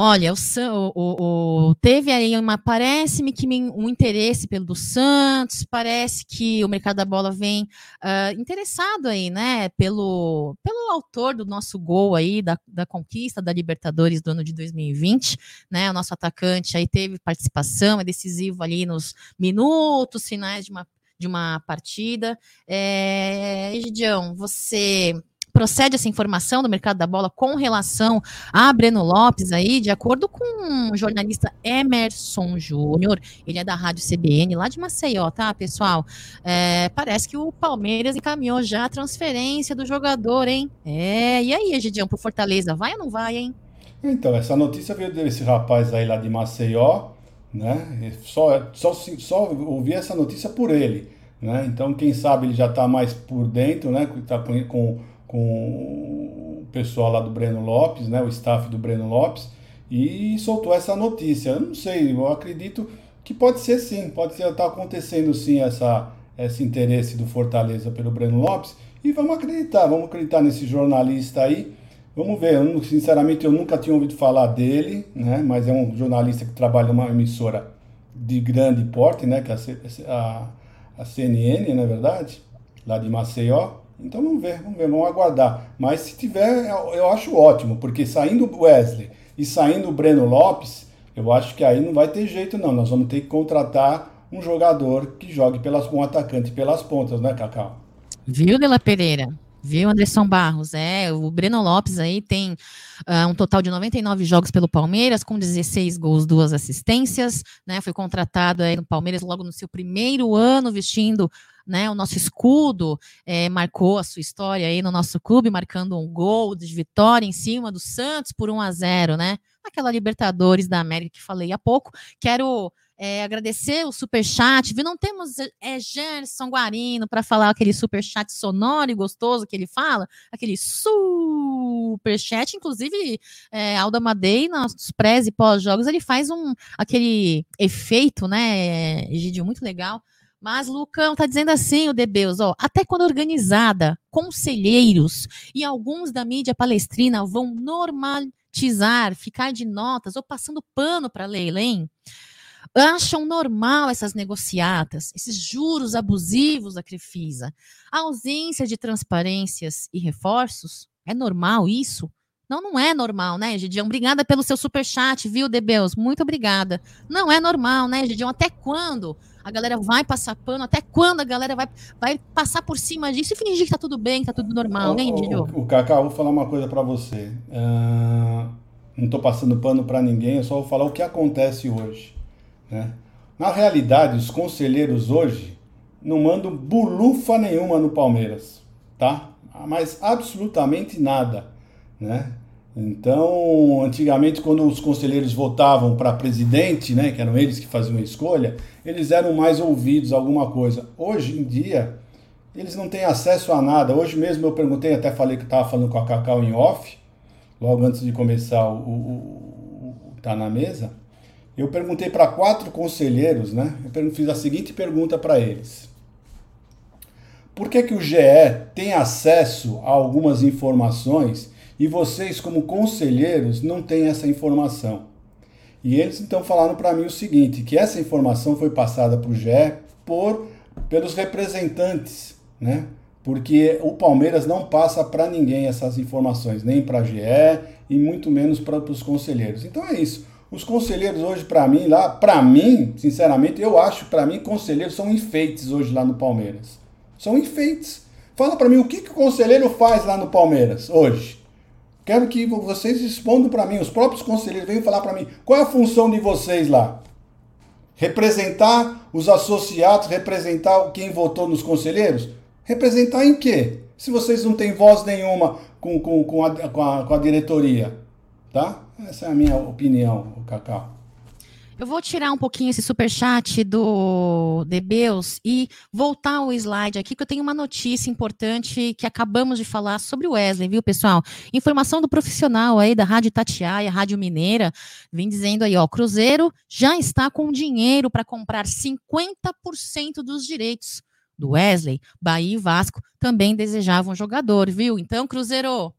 Olha, o, o, o, teve aí uma. Parece-me que um interesse pelo do Santos, parece que o mercado da bola vem uh, interessado aí, né? Pelo, pelo autor do nosso gol aí, da, da conquista da Libertadores do ano de 2020, né? O nosso atacante aí teve participação, é decisivo ali nos minutos finais de uma, de uma partida. É, você procede essa informação do mercado da bola com relação a Breno Lopes aí, de acordo com o jornalista Emerson Júnior, ele é da Rádio CBN, lá de Maceió, tá, pessoal? É, parece que o Palmeiras encaminhou já a transferência do jogador, hein? É, e aí, Egidião, pro Fortaleza, vai ou não vai, hein? Então, essa notícia veio desse rapaz aí lá de Maceió, né? Só, só, só ouvi essa notícia por ele, né? Então, quem sabe ele já está mais por dentro, né? Tá com, com com o pessoal lá do Breno Lopes, né, o staff do Breno Lopes, e soltou essa notícia. Eu não sei, eu acredito que pode ser sim, pode estar tá acontecendo sim essa, esse interesse do Fortaleza pelo Breno Lopes, e vamos acreditar, vamos acreditar nesse jornalista aí. Vamos ver, eu, sinceramente eu nunca tinha ouvido falar dele, né, mas é um jornalista que trabalha numa emissora de grande porte, né, que é a, a, a CNN, na é verdade, lá de Maceió. Então vamos ver, vamos ver, vamos aguardar. Mas se tiver, eu acho ótimo, porque saindo o Wesley e saindo o Breno Lopes, eu acho que aí não vai ter jeito não. Nós vamos ter que contratar um jogador que jogue pelas um atacante pelas pontas, né, Cacau? Viu, Dela Pereira? Viu, Anderson Barros? É, o Breno Lopes aí tem uh, um total de 99 jogos pelo Palmeiras, com 16 gols, duas assistências, né? Foi contratado aí no Palmeiras logo no seu primeiro ano vestindo né, o nosso escudo, é, marcou a sua história aí no nosso clube, marcando um gol de vitória em cima do Santos por 1 a 0 né? Aquela Libertadores da América que falei há pouco. Quero é, agradecer o super chat, viu? Não temos é, Gerson Guarino para falar aquele super chat sonoro e gostoso que ele fala, aquele super chat, inclusive é, Alda Madei nos pré e pós-jogos ele faz um aquele efeito, né, Egidio, muito legal mas Lucão tá dizendo assim, o Debeus, ó, até quando organizada, conselheiros e alguns da mídia palestrina vão normatizar, ficar de notas ou passando pano para Leila, hein? Acham normal essas negociatas, esses juros abusivos da Crefisa, a ausência de transparências e reforços? É normal isso? Não, não é normal, né, Gidião? Obrigada pelo seu super chat, viu, Debeus? Muito obrigada. Não é normal, né, Gidião? Até quando a galera vai passar pano? Até quando a galera vai, vai passar por cima disso e fingir que tá tudo bem, que tá tudo normal, né, Gidião? O, o, Cacá, vou falar uma coisa para você. Uh, não tô passando pano para ninguém, eu só vou falar o que acontece hoje, né? Na realidade, os conselheiros hoje não mandam bulufa nenhuma no Palmeiras, tá? Mas absolutamente nada né? Então, antigamente, quando os conselheiros votavam para presidente, né, que eram eles que faziam a escolha, eles eram mais ouvidos alguma coisa. Hoje em dia, eles não têm acesso a nada. Hoje mesmo eu perguntei, até falei que estava falando com a Cacau em off, logo antes de começar o, o, o, Tá na Mesa. Eu perguntei para quatro conselheiros, né? Eu fiz a seguinte pergunta para eles. Por que, que o GE tem acesso a algumas informações e vocês, como conselheiros, não têm essa informação. E eles então falaram para mim o seguinte: que essa informação foi passada para o GE por, pelos representantes, né? Porque o Palmeiras não passa para ninguém essas informações, nem para a GE e muito menos para os conselheiros. Então é isso. Os conselheiros hoje, para mim, lá, para mim, sinceramente, eu acho, para mim, conselheiros são enfeites hoje lá no Palmeiras. São enfeites. Fala para mim, o que, que o conselheiro faz lá no Palmeiras hoje? Quero que vocês respondam para mim, os próprios conselheiros venham falar para mim, qual é a função de vocês lá? Representar os associados, representar quem votou nos conselheiros? Representar em quê? Se vocês não têm voz nenhuma com, com, com, a, com, a, com a diretoria, tá? Essa é a minha opinião, Cacau. Eu vou tirar um pouquinho esse super chat do Debeus e voltar o slide aqui, que eu tenho uma notícia importante que acabamos de falar sobre o Wesley, viu, pessoal? Informação do profissional aí da Rádio Tatiaia, Rádio Mineira, vem dizendo aí, ó, Cruzeiro já está com dinheiro para comprar 50% dos direitos do Wesley. Bahia e Vasco também desejavam jogador, viu? Então, Cruzeiro,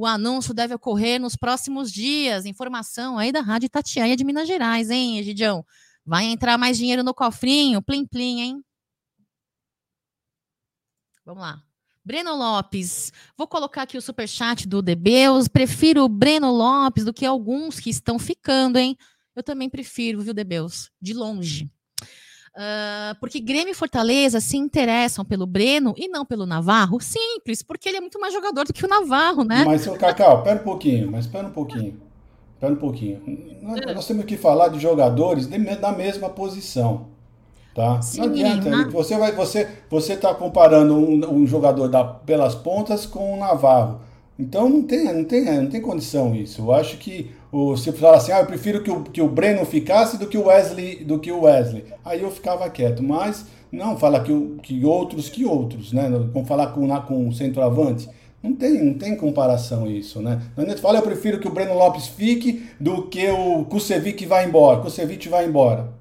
o anúncio deve ocorrer nos próximos dias. Informação aí da Rádio Tatiaia de Minas Gerais, hein, Egidião? Vai entrar mais dinheiro no cofrinho, plim plim, hein? Vamos lá. Breno Lopes, vou colocar aqui o super chat do Debeus. Prefiro o Breno Lopes do que alguns que estão ficando, hein? Eu também prefiro, viu, Debeus? De longe. Uh, porque Grêmio e Fortaleza se interessam pelo Breno e não pelo Navarro? Simples, porque ele é muito mais jogador do que o Navarro, né? Mas, Cacau, pera um pouquinho, mas pera um pouquinho. Pera um pouquinho. Nós, nós temos que falar de jogadores de, da mesma posição. Tá? Sim, não adianta. Na... Você vai, você, você está comparando um, um jogador da, pelas pontas com o Navarro. Então não tem, não tem, não tem condição isso. Eu acho que o, se falar assim, ah, eu prefiro que o, que o Breno ficasse do que o Wesley, do que o Wesley. Aí eu ficava quieto, mas não fala que, que outros que outros, né? Vamos falar com, com o centroavante. Não tem, não tem comparação isso, né? Gente fala, eu prefiro que o Breno Lopes fique do que o Kusevic vá embora. Kusevic vai embora.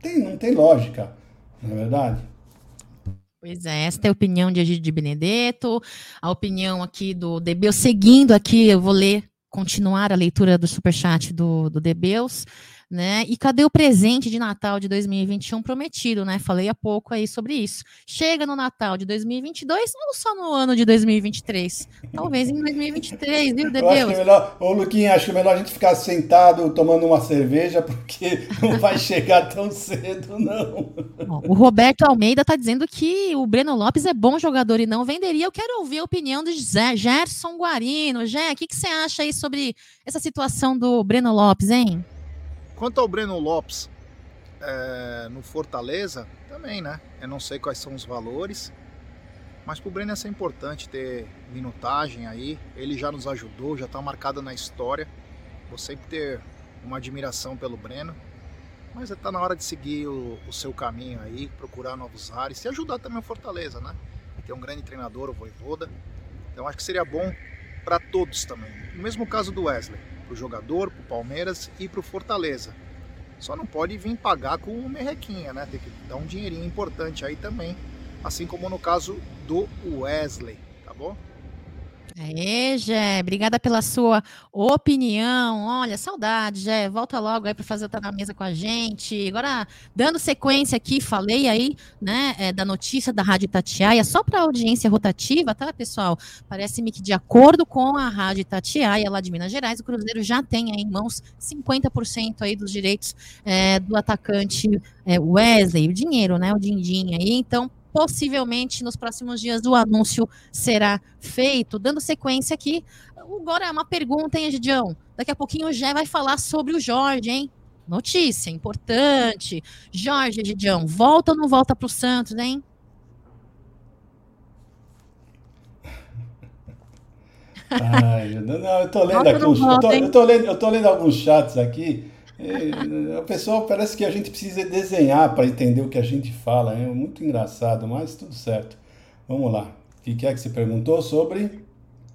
Tem, não tem lógica, não é verdade? Pois é, esta é a opinião de Egídio de Benedetto, a opinião aqui do Debeu, seguindo aqui, eu vou ler, continuar a leitura do superchat do, do Debeus. Né? E cadê o presente de Natal de 2021 prometido, né? Falei há pouco aí sobre isso. Chega no Natal de 2022 ou só no ano de 2023? Talvez em 2023, viu, Deus? Melhor, ô Luquinha, acho que é melhor a gente ficar sentado tomando uma cerveja, porque *laughs* não vai chegar tão cedo, não. o Roberto Almeida tá dizendo que o Breno Lopes é bom jogador e não venderia. Eu quero ouvir a opinião do Zé, Gerson Guarino. Jé, o que, que você acha aí sobre essa situação do Breno Lopes, hein? Quanto ao Breno Lopes é, no Fortaleza, também, né? Eu não sei quais são os valores, mas para o Breno é importante ter minutagem aí. Ele já nos ajudou, já está marcado na história. Vou sempre ter uma admiração pelo Breno. Mas está na hora de seguir o, o, seu caminho aí, procurar novos ares e ajudar também o Fortaleza, né? Tem um grande treinador, o Voivoda. Então acho que seria bom para todos também. No mesmo caso do Wesley para o jogador, para o Palmeiras e para o Fortaleza. Só não pode vir pagar com merrequinha, né? Tem que dar um dinheirinho importante aí também, assim como no caso do Wesley, tá bom? Aê, Gé, obrigada pela sua opinião. Olha, saudade, Gé. Volta logo aí para fazer estar na mesa com a gente. Agora, dando sequência aqui, falei aí, né, é, da notícia da Rádio Itatiaia, só para audiência rotativa, tá, pessoal? Parece-me que, de acordo com a Rádio Itatiaia, lá de Minas Gerais, o Cruzeiro já tem aí em mãos 50% aí dos direitos é, do atacante é, Wesley, o dinheiro, né, o din-din aí. Então, possivelmente nos próximos dias o anúncio será feito. Dando sequência aqui, agora é uma pergunta, hein, Egidião? Daqui a pouquinho o Gé vai falar sobre o Jorge, hein? Notícia importante. Jorge, Egidião, volta ou não volta para o Santos, hein? Ai, não, eu tô lendo aqui, eu, tô, eu, tô lendo, eu tô lendo alguns chats aqui. O pessoal parece que a gente precisa desenhar para entender o que a gente fala. É muito engraçado, mas tudo certo. Vamos lá. O que é que você perguntou sobre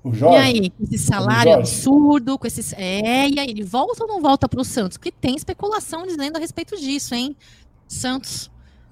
o Jorge? E aí, esse salário absurdo, com esses. É, e aí, ele volta ou não volta para o Santos? Porque tem especulação dizendo a respeito disso, hein? Santos.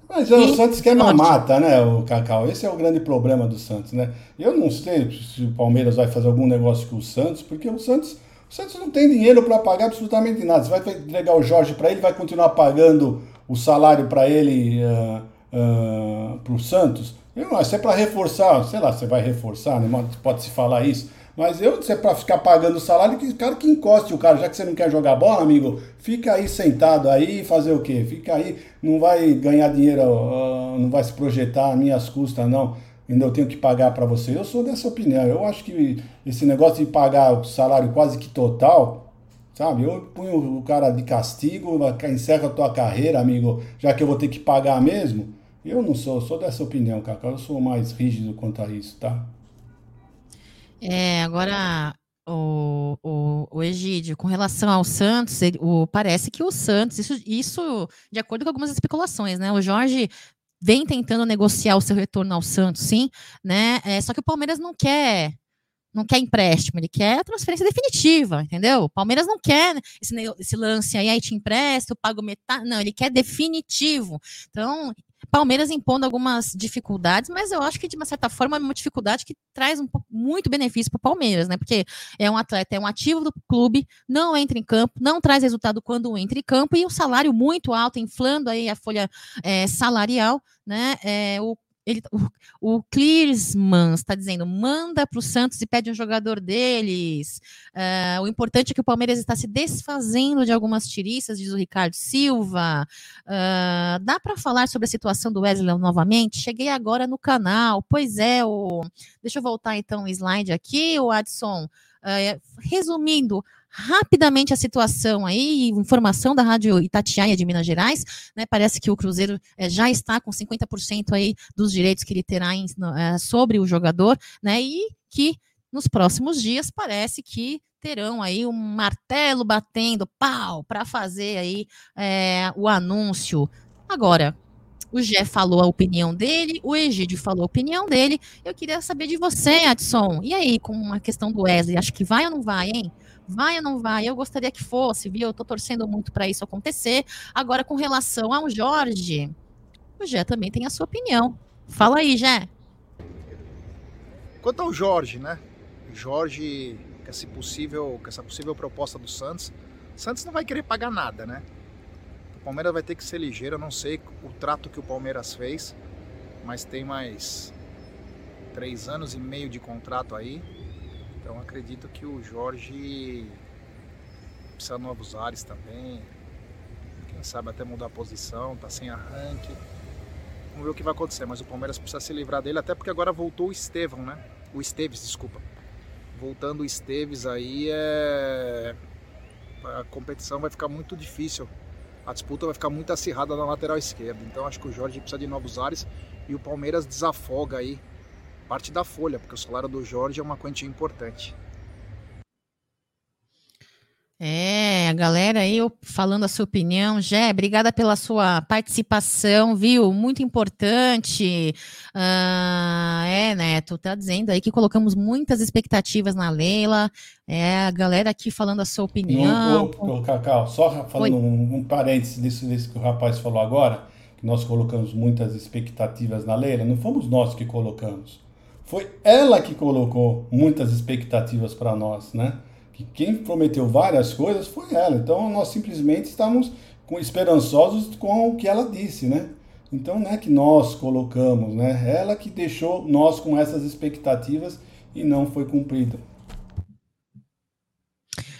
Mas é, o Santos quer mamata, né, o Cacau? Esse é o grande problema do Santos, né? Eu não sei se o Palmeiras vai fazer algum negócio com o Santos, porque o Santos o Santos não tem dinheiro para pagar absolutamente nada. Você vai entregar o Jorge para ele, vai continuar pagando o salário para ele uh, uh, para o Santos. Eu não, se é para reforçar, sei lá, você vai reforçar, né? pode se falar isso. Mas eu, se é para ficar pagando o salário, que cara que encoste o cara, já que você não quer jogar bola, amigo, fica aí sentado aí fazer o quê? Fica aí, não vai ganhar dinheiro, uh, não vai se projetar a minhas custas, não ainda eu tenho que pagar para você. Eu sou dessa opinião. Eu acho que esse negócio de pagar o salário quase que total, sabe? Eu ponho o cara de castigo, encerra a tua carreira, amigo, já que eu vou ter que pagar mesmo. Eu não sou, sou dessa opinião, Cacá. Eu sou mais rígido quanto a isso, tá? É, agora, o, o, o Egídio, com relação ao Santos, ele, o, parece que o Santos, isso, isso de acordo com algumas especulações, né? O Jorge vem tentando negociar o seu retorno ao Santos, sim, né? É, só que o Palmeiras não quer não quer empréstimo, ele quer transferência definitiva, entendeu? O Palmeiras não quer esse, esse lance aí, aí te empresto, pago metade. Não, ele quer definitivo. Então, Palmeiras impondo algumas dificuldades, mas eu acho que de uma certa forma é uma dificuldade que traz um, muito benefício para o Palmeiras, né? Porque é um atleta, é um ativo do clube, não entra em campo, não traz resultado quando entra em campo e um salário muito alto, inflando aí a folha é, salarial, né? É, o ele, o, o Clearsman está dizendo, manda para o Santos e pede um jogador deles. Uh, o importante é que o Palmeiras está se desfazendo de algumas tiriças, diz o Ricardo Silva. Uh, dá para falar sobre a situação do Wesley novamente? Cheguei agora no canal. Pois é, o... deixa eu voltar então o slide aqui, o Adson. Uh, resumindo, rapidamente a situação aí, informação da Rádio Itatiaia de Minas Gerais, né, parece que o Cruzeiro é, já está com 50% aí dos direitos que ele terá em, é, sobre o jogador, né, e que nos próximos dias parece que terão aí um martelo batendo pau para fazer aí é, o anúncio. Agora, o Gé falou a opinião dele, o Egídio falou a opinião dele. Eu queria saber de você, Adson. E aí, com a questão do Wesley, acho que vai ou não vai, hein? Vai ou não vai? Eu gostaria que fosse, viu? Eu tô torcendo muito para isso acontecer. Agora, com relação ao Jorge, o Jé também tem a sua opinião. Fala aí, Jé. Quanto ao Jorge, né? Jorge, com possível, com essa possível proposta do Santos, Santos não vai querer pagar nada, né? O Palmeiras vai ter que ser ligeiro, eu não sei o trato que o Palmeiras fez, mas tem mais três anos e meio de contrato aí. Então acredito que o Jorge precisa de novos ares também. Quem sabe até mudar a posição, tá sem arranque. Vamos ver o que vai acontecer, mas o Palmeiras precisa se livrar dele, até porque agora voltou o Estevão, né? O Esteves, desculpa. Voltando o Esteves aí, é... a competição vai ficar muito difícil. A disputa vai ficar muito acirrada na lateral esquerda. Então acho que o Jorge precisa de novos ares e o Palmeiras desafoga aí parte da folha, porque o salário do Jorge é uma quantia importante. É, a galera aí falando a sua opinião. Jé, obrigada pela sua participação, viu? Muito importante. Ah, é, Neto, tá dizendo aí que colocamos muitas expectativas na Leila. É, a galera aqui falando a sua opinião. Ô, Cacau, só falando um, um, parênteses disso, disso que o rapaz falou agora, que nós colocamos muitas expectativas na Leila, não fomos nós que colocamos. Foi ela que colocou muitas expectativas para nós, né? que quem prometeu várias coisas foi ela. Então nós simplesmente estamos esperançosos com o que ela disse, né? Então não é que nós colocamos, né? Ela que deixou nós com essas expectativas e não foi cumprida.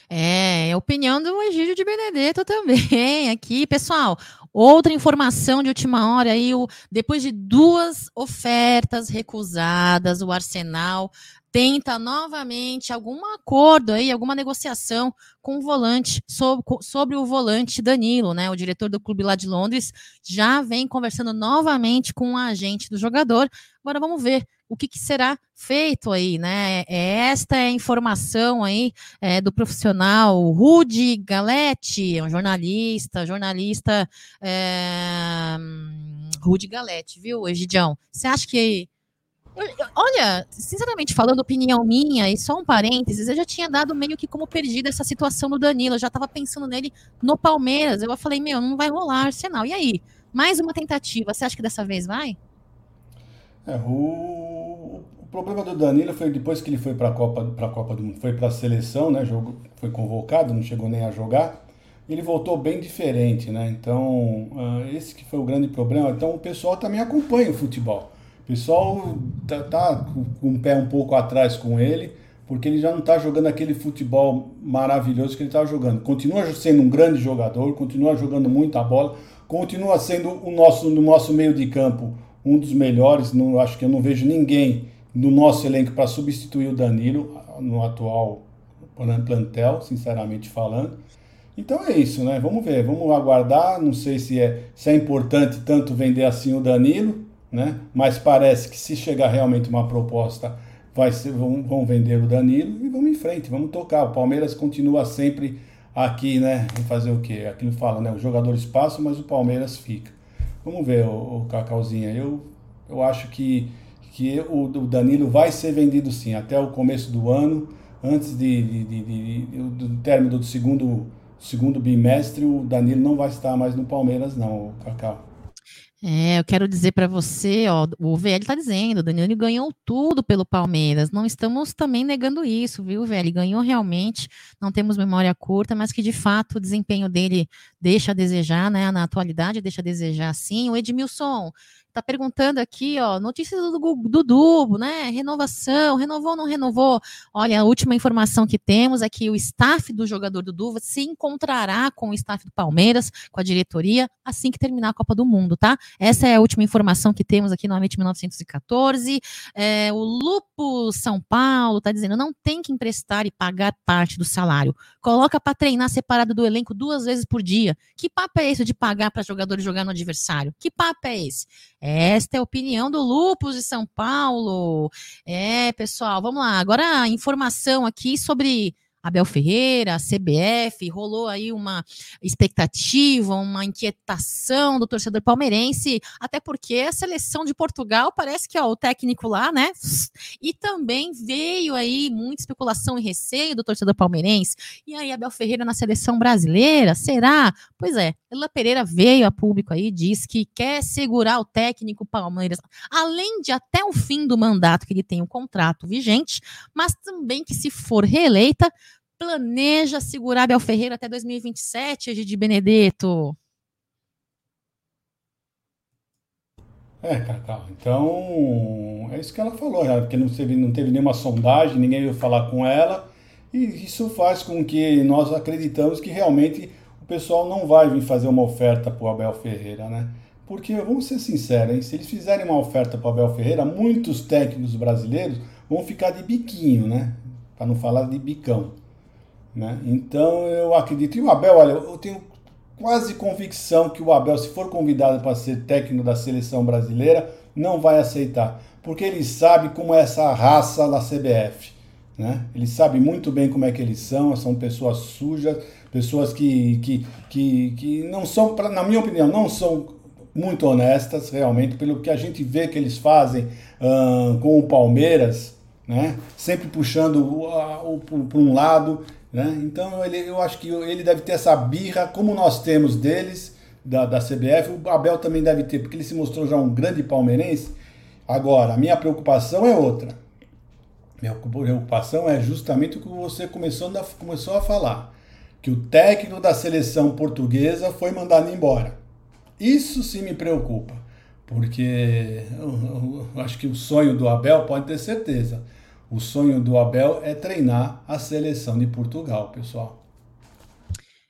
É, é opinião do Egídio de Benedetto também *laughs* aqui, pessoal. Outra informação de última hora aí, o, depois de duas ofertas recusadas, o Arsenal tenta novamente algum acordo aí, alguma negociação com o volante, sobre, sobre o volante Danilo, né? O diretor do clube lá de Londres já vem conversando novamente com o agente do jogador. Agora vamos ver o que, que será feito aí, né? É, esta é a informação aí é, do profissional Rudy Galetti, um jornalista, jornalista é, Rudy Galetti, viu, Egidião? Você acha que olha, sinceramente falando, opinião minha, e só um parênteses, eu já tinha dado meio que como perdida essa situação do Danilo, eu já estava pensando nele no Palmeiras. Eu falei, meu, não vai rolar Arsenal. E aí? Mais uma tentativa, você acha que dessa vez vai? É, o, o problema do Danilo foi depois que ele foi para a Copa, pra Copa do Mundo, foi para a seleção, né? Jogo, foi convocado, não chegou nem a jogar. Ele voltou bem diferente, né? Então, uh, esse que foi o grande problema. Então, o pessoal também acompanha o futebol. O pessoal tá, tá com o pé um pouco atrás com ele, porque ele já não está jogando aquele futebol maravilhoso que ele estava jogando. Continua sendo um grande jogador, continua jogando muita bola, continua sendo o nosso, no nosso meio de campo um dos melhores. Não, acho que eu não vejo ninguém no nosso elenco para substituir o Danilo no atual plantel, sinceramente falando. Então é isso, né? Vamos ver, vamos aguardar. Não sei se é, se é importante tanto vender assim o Danilo, né? Mas parece que se chegar realmente uma proposta, vai ser, vão, vão vender o Danilo e vamos em frente, vamos tocar. O Palmeiras continua sempre aqui, né? Fazer o quê? Aquilo fala, né? Os jogadores passam, mas o Palmeiras fica. Vamos ver, o, o Cacauzinha. Eu, eu acho que, que o, o Danilo vai ser vendido sim, até o começo do ano, antes de, de, de, de do término do segundo, segundo bimestre, o Danilo não vai estar mais no Palmeiras, não, Cacau. É, eu quero dizer para você, ó, o VL está dizendo, o Danilo ganhou tudo pelo Palmeiras. Não estamos também negando isso, viu, VL? Ganhou realmente, não temos memória curta, mas que de fato o desempenho dele deixa a desejar, né? Na atualidade deixa a desejar sim. O Edmilson, Tá perguntando aqui, ó, notícias do, Dubo, né? Renovação, renovou ou não renovou? Olha, a última informação que temos é que o staff do jogador do Duva se encontrará com o staff do Palmeiras, com a diretoria, assim que terminar a Copa do Mundo, tá? Essa é a última informação que temos aqui no Amit 1914. É, o Lupo São Paulo tá dizendo: não tem que emprestar e pagar parte do salário. Coloca para treinar separado do elenco duas vezes por dia. Que papo é esse de pagar para jogadores jogar no adversário? Que papo é esse? Esta é a opinião do Lupus de São Paulo. É, pessoal, vamos lá. Agora informação aqui sobre Abel Ferreira, a CBF, rolou aí uma expectativa, uma inquietação do torcedor palmeirense, até porque a seleção de Portugal parece que ó, o técnico lá, né? E também veio aí muita especulação e receio do torcedor palmeirense. E aí, Abel Ferreira na seleção brasileira, será? Pois é, Ela Pereira veio a público aí, diz que quer segurar o técnico Palmeiras, além de até o fim do mandato que ele tem um contrato vigente, mas também que se for reeleita, planeja segurar Bel Ferreira até 2027, Gigi Benedetto? É, Cacau, então é isso que ela falou, né? porque não teve, não teve nenhuma sondagem, ninguém veio falar com ela, e isso faz com que nós acreditamos que realmente o pessoal não vai vir fazer uma oferta para o Abel Ferreira, né? Porque, vamos ser sinceros, hein? se eles fizerem uma oferta para o Abel Ferreira, muitos técnicos brasileiros vão ficar de biquinho, né? Para não falar de bicão. Né? Então, eu acredito. E o Abel, olha, eu tenho quase convicção que o Abel, se for convidado para ser técnico da seleção brasileira, não vai aceitar. Porque ele sabe como é essa raça da CBF. Né? Ele sabe muito bem como é que eles são, são pessoas sujas, pessoas que, que, que, que não são, na minha opinião, não são muito honestas realmente, pelo que a gente vê que eles fazem uh, com o Palmeiras, né? sempre puxando para um lado. Né? Então ele, eu acho que ele deve ter essa birra, como nós temos deles, da, da CBF, o Abel também deve ter, porque ele se mostrou já um grande palmeirense. Agora, a minha preocupação é outra. Minha preocupação é justamente o que você começou, começou a falar que o técnico da seleção portuguesa foi mandado embora. Isso sim me preocupa, porque eu, eu acho que o sonho do Abel, pode ter certeza, o sonho do Abel é treinar a seleção de Portugal, pessoal.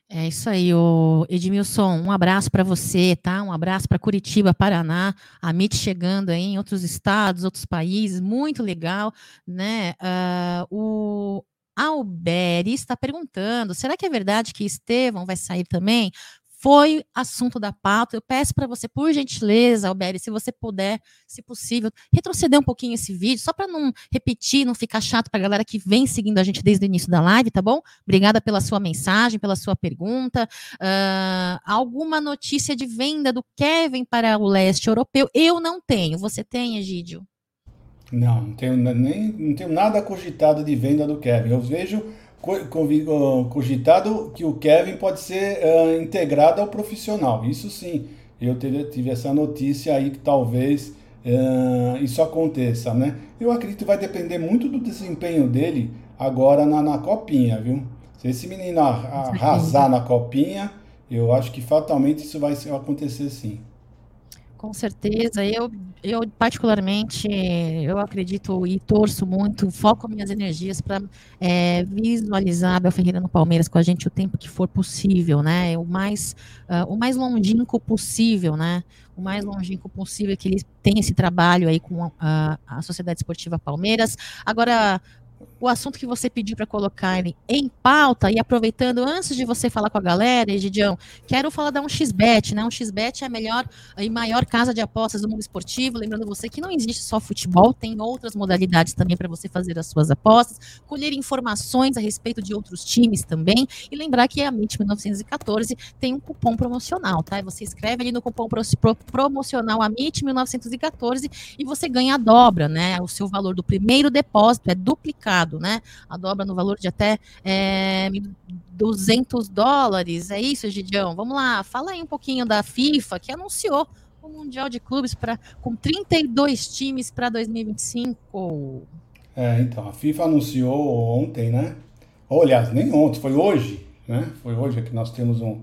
É isso aí, o Edmilson. Um abraço para você, tá? Um abraço para Curitiba, Paraná, a MIT chegando aí em outros estados, outros países, muito legal, né? Uh, o Alberi está perguntando: será que é verdade que Estevão vai sair também? Foi assunto da pauta. Eu peço para você, por gentileza, Alberi, se você puder, se possível, retroceder um pouquinho esse vídeo, só para não repetir, não ficar chato para a galera que vem seguindo a gente desde o início da live, tá bom? Obrigada pela sua mensagem, pela sua pergunta. Uh, alguma notícia de venda do Kevin para o leste europeu? Eu não tenho. Você tem, Egídio? Não, não tenho, nem, não tenho nada cogitado de venda do Kevin. Eu vejo cogitado que o Kevin pode ser uh, integrado ao profissional. Isso sim, eu tive, tive essa notícia aí que talvez uh, isso aconteça, né? Eu acredito que vai depender muito do desempenho dele agora na, na copinha, viu? Se esse menino arrasar na copinha, eu acho que fatalmente isso vai acontecer sim. Com certeza, eu, eu particularmente, eu acredito e torço muito, foco minhas energias para é, visualizar Abel Ferreira no Palmeiras com a gente o tempo que for possível, né? O mais, uh, o mais longínquo possível, né? O mais longínquo possível que ele tem esse trabalho aí com a, a Sociedade Esportiva Palmeiras. Agora, o assunto que você pediu para colocar em pauta e aproveitando antes de você falar com a galera, Egidião, quero falar da um xbet, né? Um xbet é a melhor e maior casa de apostas do mundo esportivo. Lembrando você que não existe só futebol, tem outras modalidades também para você fazer as suas apostas, colher informações a respeito de outros times também e lembrar que a MIT 1914 tem um cupom promocional, tá? Você escreve ali no cupom promocional AMIT 1914 e você ganha a dobra, né? O seu valor do primeiro depósito é duplicado né? A dobra no valor de até é, 200 dólares. É isso, Gidião? Vamos lá, fala aí um pouquinho da FIFA, que anunciou o Mundial de Clubes pra, com 32 times para 2025. É, então, a FIFA anunciou ontem, né? Ou, aliás, nem ontem, foi hoje, né? Foi hoje que nós temos um,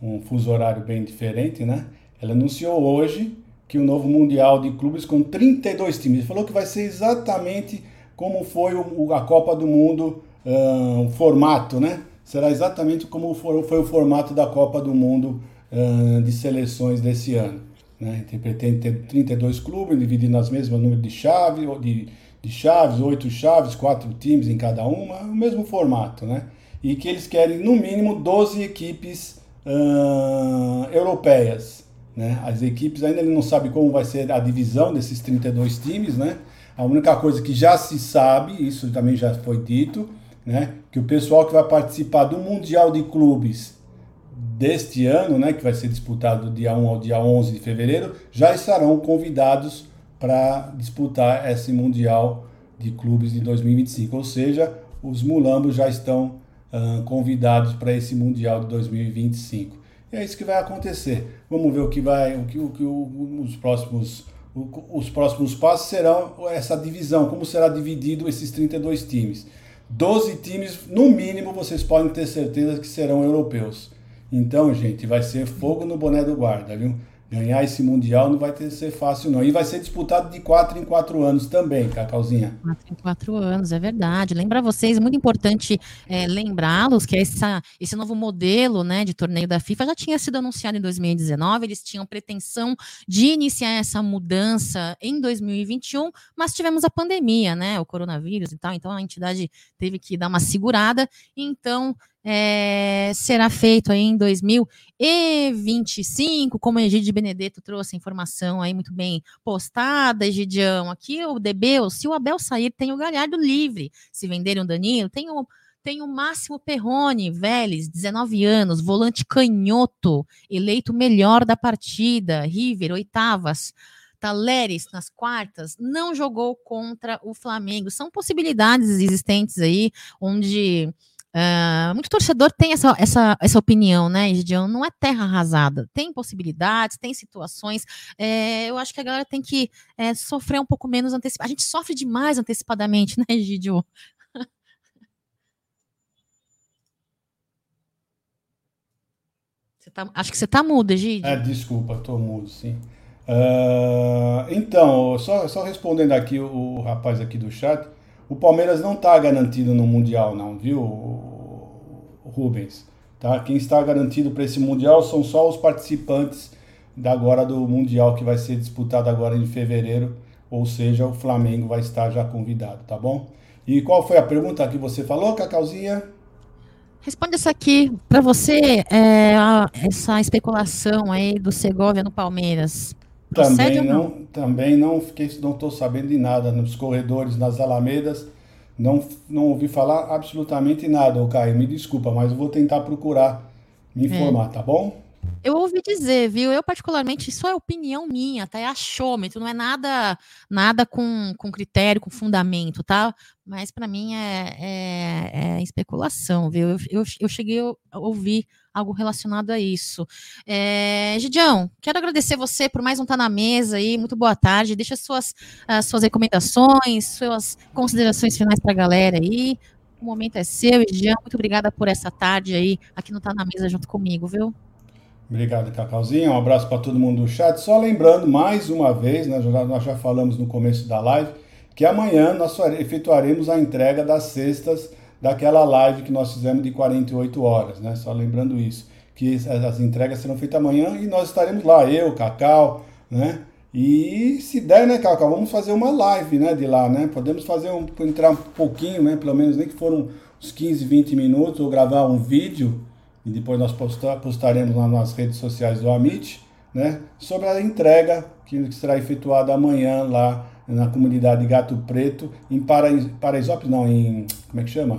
um fuso horário bem diferente, né? Ela anunciou hoje que o novo Mundial de Clubes com 32 times. Falou que vai ser exatamente como foi o, a Copa do Mundo, uh, o formato, né? Será exatamente como foi, foi o formato da Copa do Mundo uh, de seleções desse ano. Né? Pretende ter 32 clubes, dividindo nas mesmas número de chaves, de, de chaves, oito chaves, quatro times em cada uma, o mesmo formato, né? E que eles querem, no mínimo, 12 equipes europeias. Né? As equipes ainda não sabem como vai ser a divisão desses 32 times, né? A única coisa que já se sabe, isso também já foi dito, né, que o pessoal que vai participar do Mundial de Clubes deste ano, né, que vai ser disputado do dia 1 ao dia 11 de fevereiro, já estarão convidados para disputar esse Mundial de Clubes de 2025. Ou seja, os mulambos já estão convidados para esse Mundial de 2025. E é isso que vai acontecer. Vamos ver o que vai, o que, o que os próximos os próximos passos serão essa divisão, como será dividido esses 32 times. 12 times, no mínimo, vocês podem ter certeza que serão europeus. Então, gente, vai ser fogo no boné do guarda, viu? Ganhar esse Mundial não vai ter, ser fácil, não. E vai ser disputado de quatro em quatro anos também, Cacauzinha. Quatro em quatro anos, é verdade. Lembra vocês, muito importante é, lembrá-los que essa, esse novo modelo né, de torneio da FIFA já tinha sido anunciado em 2019, eles tinham pretensão de iniciar essa mudança em 2021, mas tivemos a pandemia, né? O coronavírus e tal, então a entidade teve que dar uma segurada. Então, é, será feito aí em 2025, como a Egídio Benedetto trouxe a informação aí muito bem postada, Egidião, aqui o DB, se o Abel sair, tem o Galhardo livre, se venderem o Danilo, tem o, tem o Máximo Perrone, Vélez, 19 anos, volante canhoto, eleito melhor da partida, River, oitavas, Taleres nas quartas, não jogou contra o Flamengo. São possibilidades existentes aí, onde Uh, muito torcedor tem essa, essa, essa opinião, né, Gideon? Não é terra arrasada. Tem possibilidades, tem situações. É, eu acho que a galera tem que é, sofrer um pouco menos antecipadamente. A gente sofre demais antecipadamente, *laughs* né, Gideon? Tá, acho que você tá mudo, Gideon. É, desculpa, tô mudo, sim. Uh, então, só, só respondendo aqui o, o rapaz aqui do chat, o Palmeiras não está garantido no Mundial, não, viu, Rubens? Tá? Quem está garantido para esse Mundial são só os participantes da agora do Mundial que vai ser disputado agora em fevereiro, ou seja, o Flamengo vai estar já convidado, tá bom? E qual foi a pergunta que você falou, Cacauzinha? Responde essa aqui. Para você, é, essa especulação aí do Segovia no Palmeiras, também não, não, também não fiquei, não estou sabendo de nada nos corredores, nas alamedas, não, não ouvi falar absolutamente nada, Caio. Me desculpa, mas eu vou tentar procurar me é. informar, é. tá bom? Eu ouvi dizer, viu? Eu, particularmente, isso é opinião minha, tá? É achômetro, não é nada nada com, com critério, com fundamento, tá? Mas para mim é, é, é, especulação, viu? Eu, eu, eu, cheguei a ouvir algo relacionado a isso. É, Gidião, quero agradecer você por mais um Tá na Mesa aí. Muito boa tarde. Deixa suas, as suas recomendações, suas considerações finais para a galera aí. O momento é seu, Gidião. Muito obrigada por essa tarde aí aqui no Tá na Mesa junto comigo, viu? Obrigado, Cacauzinho. Um abraço para todo mundo do chat. Só lembrando, mais uma vez, né, nós já falamos no começo da live, que amanhã nós efetuaremos a entrega das cestas daquela live que nós fizemos de 48 horas, né? Só lembrando isso, que as entregas serão feitas amanhã e nós estaremos lá, eu, Cacau, né? E se der, né, Cacau, vamos fazer uma live, né, de lá, né? Podemos fazer um, entrar um pouquinho, né, pelo menos nem que foram uns 15, 20 minutos, ou gravar um vídeo e depois nós postaremos lá nas redes sociais do Amit, né, sobre a entrega que será efetuada amanhã lá na comunidade Gato Preto, em Paraisópolis, não, em, como é que chama?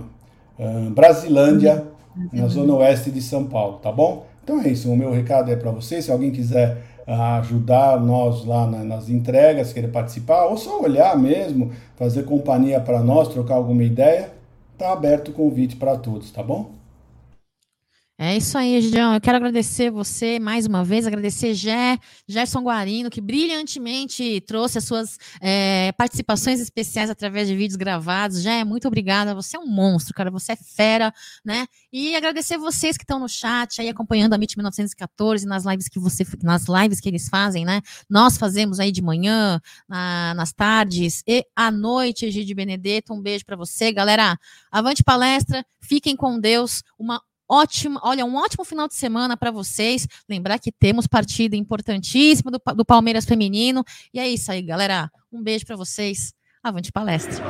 Uh, Brasilândia, na zona oeste de São Paulo, tá bom? Então é isso, o meu recado é para vocês, se alguém quiser uh, ajudar nós lá na, nas entregas, querer participar, ou só olhar mesmo, fazer companhia para nós, trocar alguma ideia, tá aberto o convite para todos, tá bom? É isso aí, Gideão. Eu quero agradecer você mais uma vez, agradecer Gé, Gerson Guarino, que brilhantemente trouxe as suas é, participações especiais através de vídeos gravados. Gé, muito obrigada. Você é um monstro, cara. Você é fera, né? E agradecer vocês que estão no chat aí acompanhando a MIT 1914 nas lives que você, nas lives que eles fazem, né? Nós fazemos aí de manhã, na, nas tardes e à noite, Egídio Benedetto. Um beijo para você, galera. Avante palestra. Fiquem com Deus. Uma ótimo, olha, um ótimo final de semana para vocês. Lembrar que temos partida importantíssima do, do Palmeiras feminino. E é isso aí, galera. Um beijo para vocês. Avante palestra.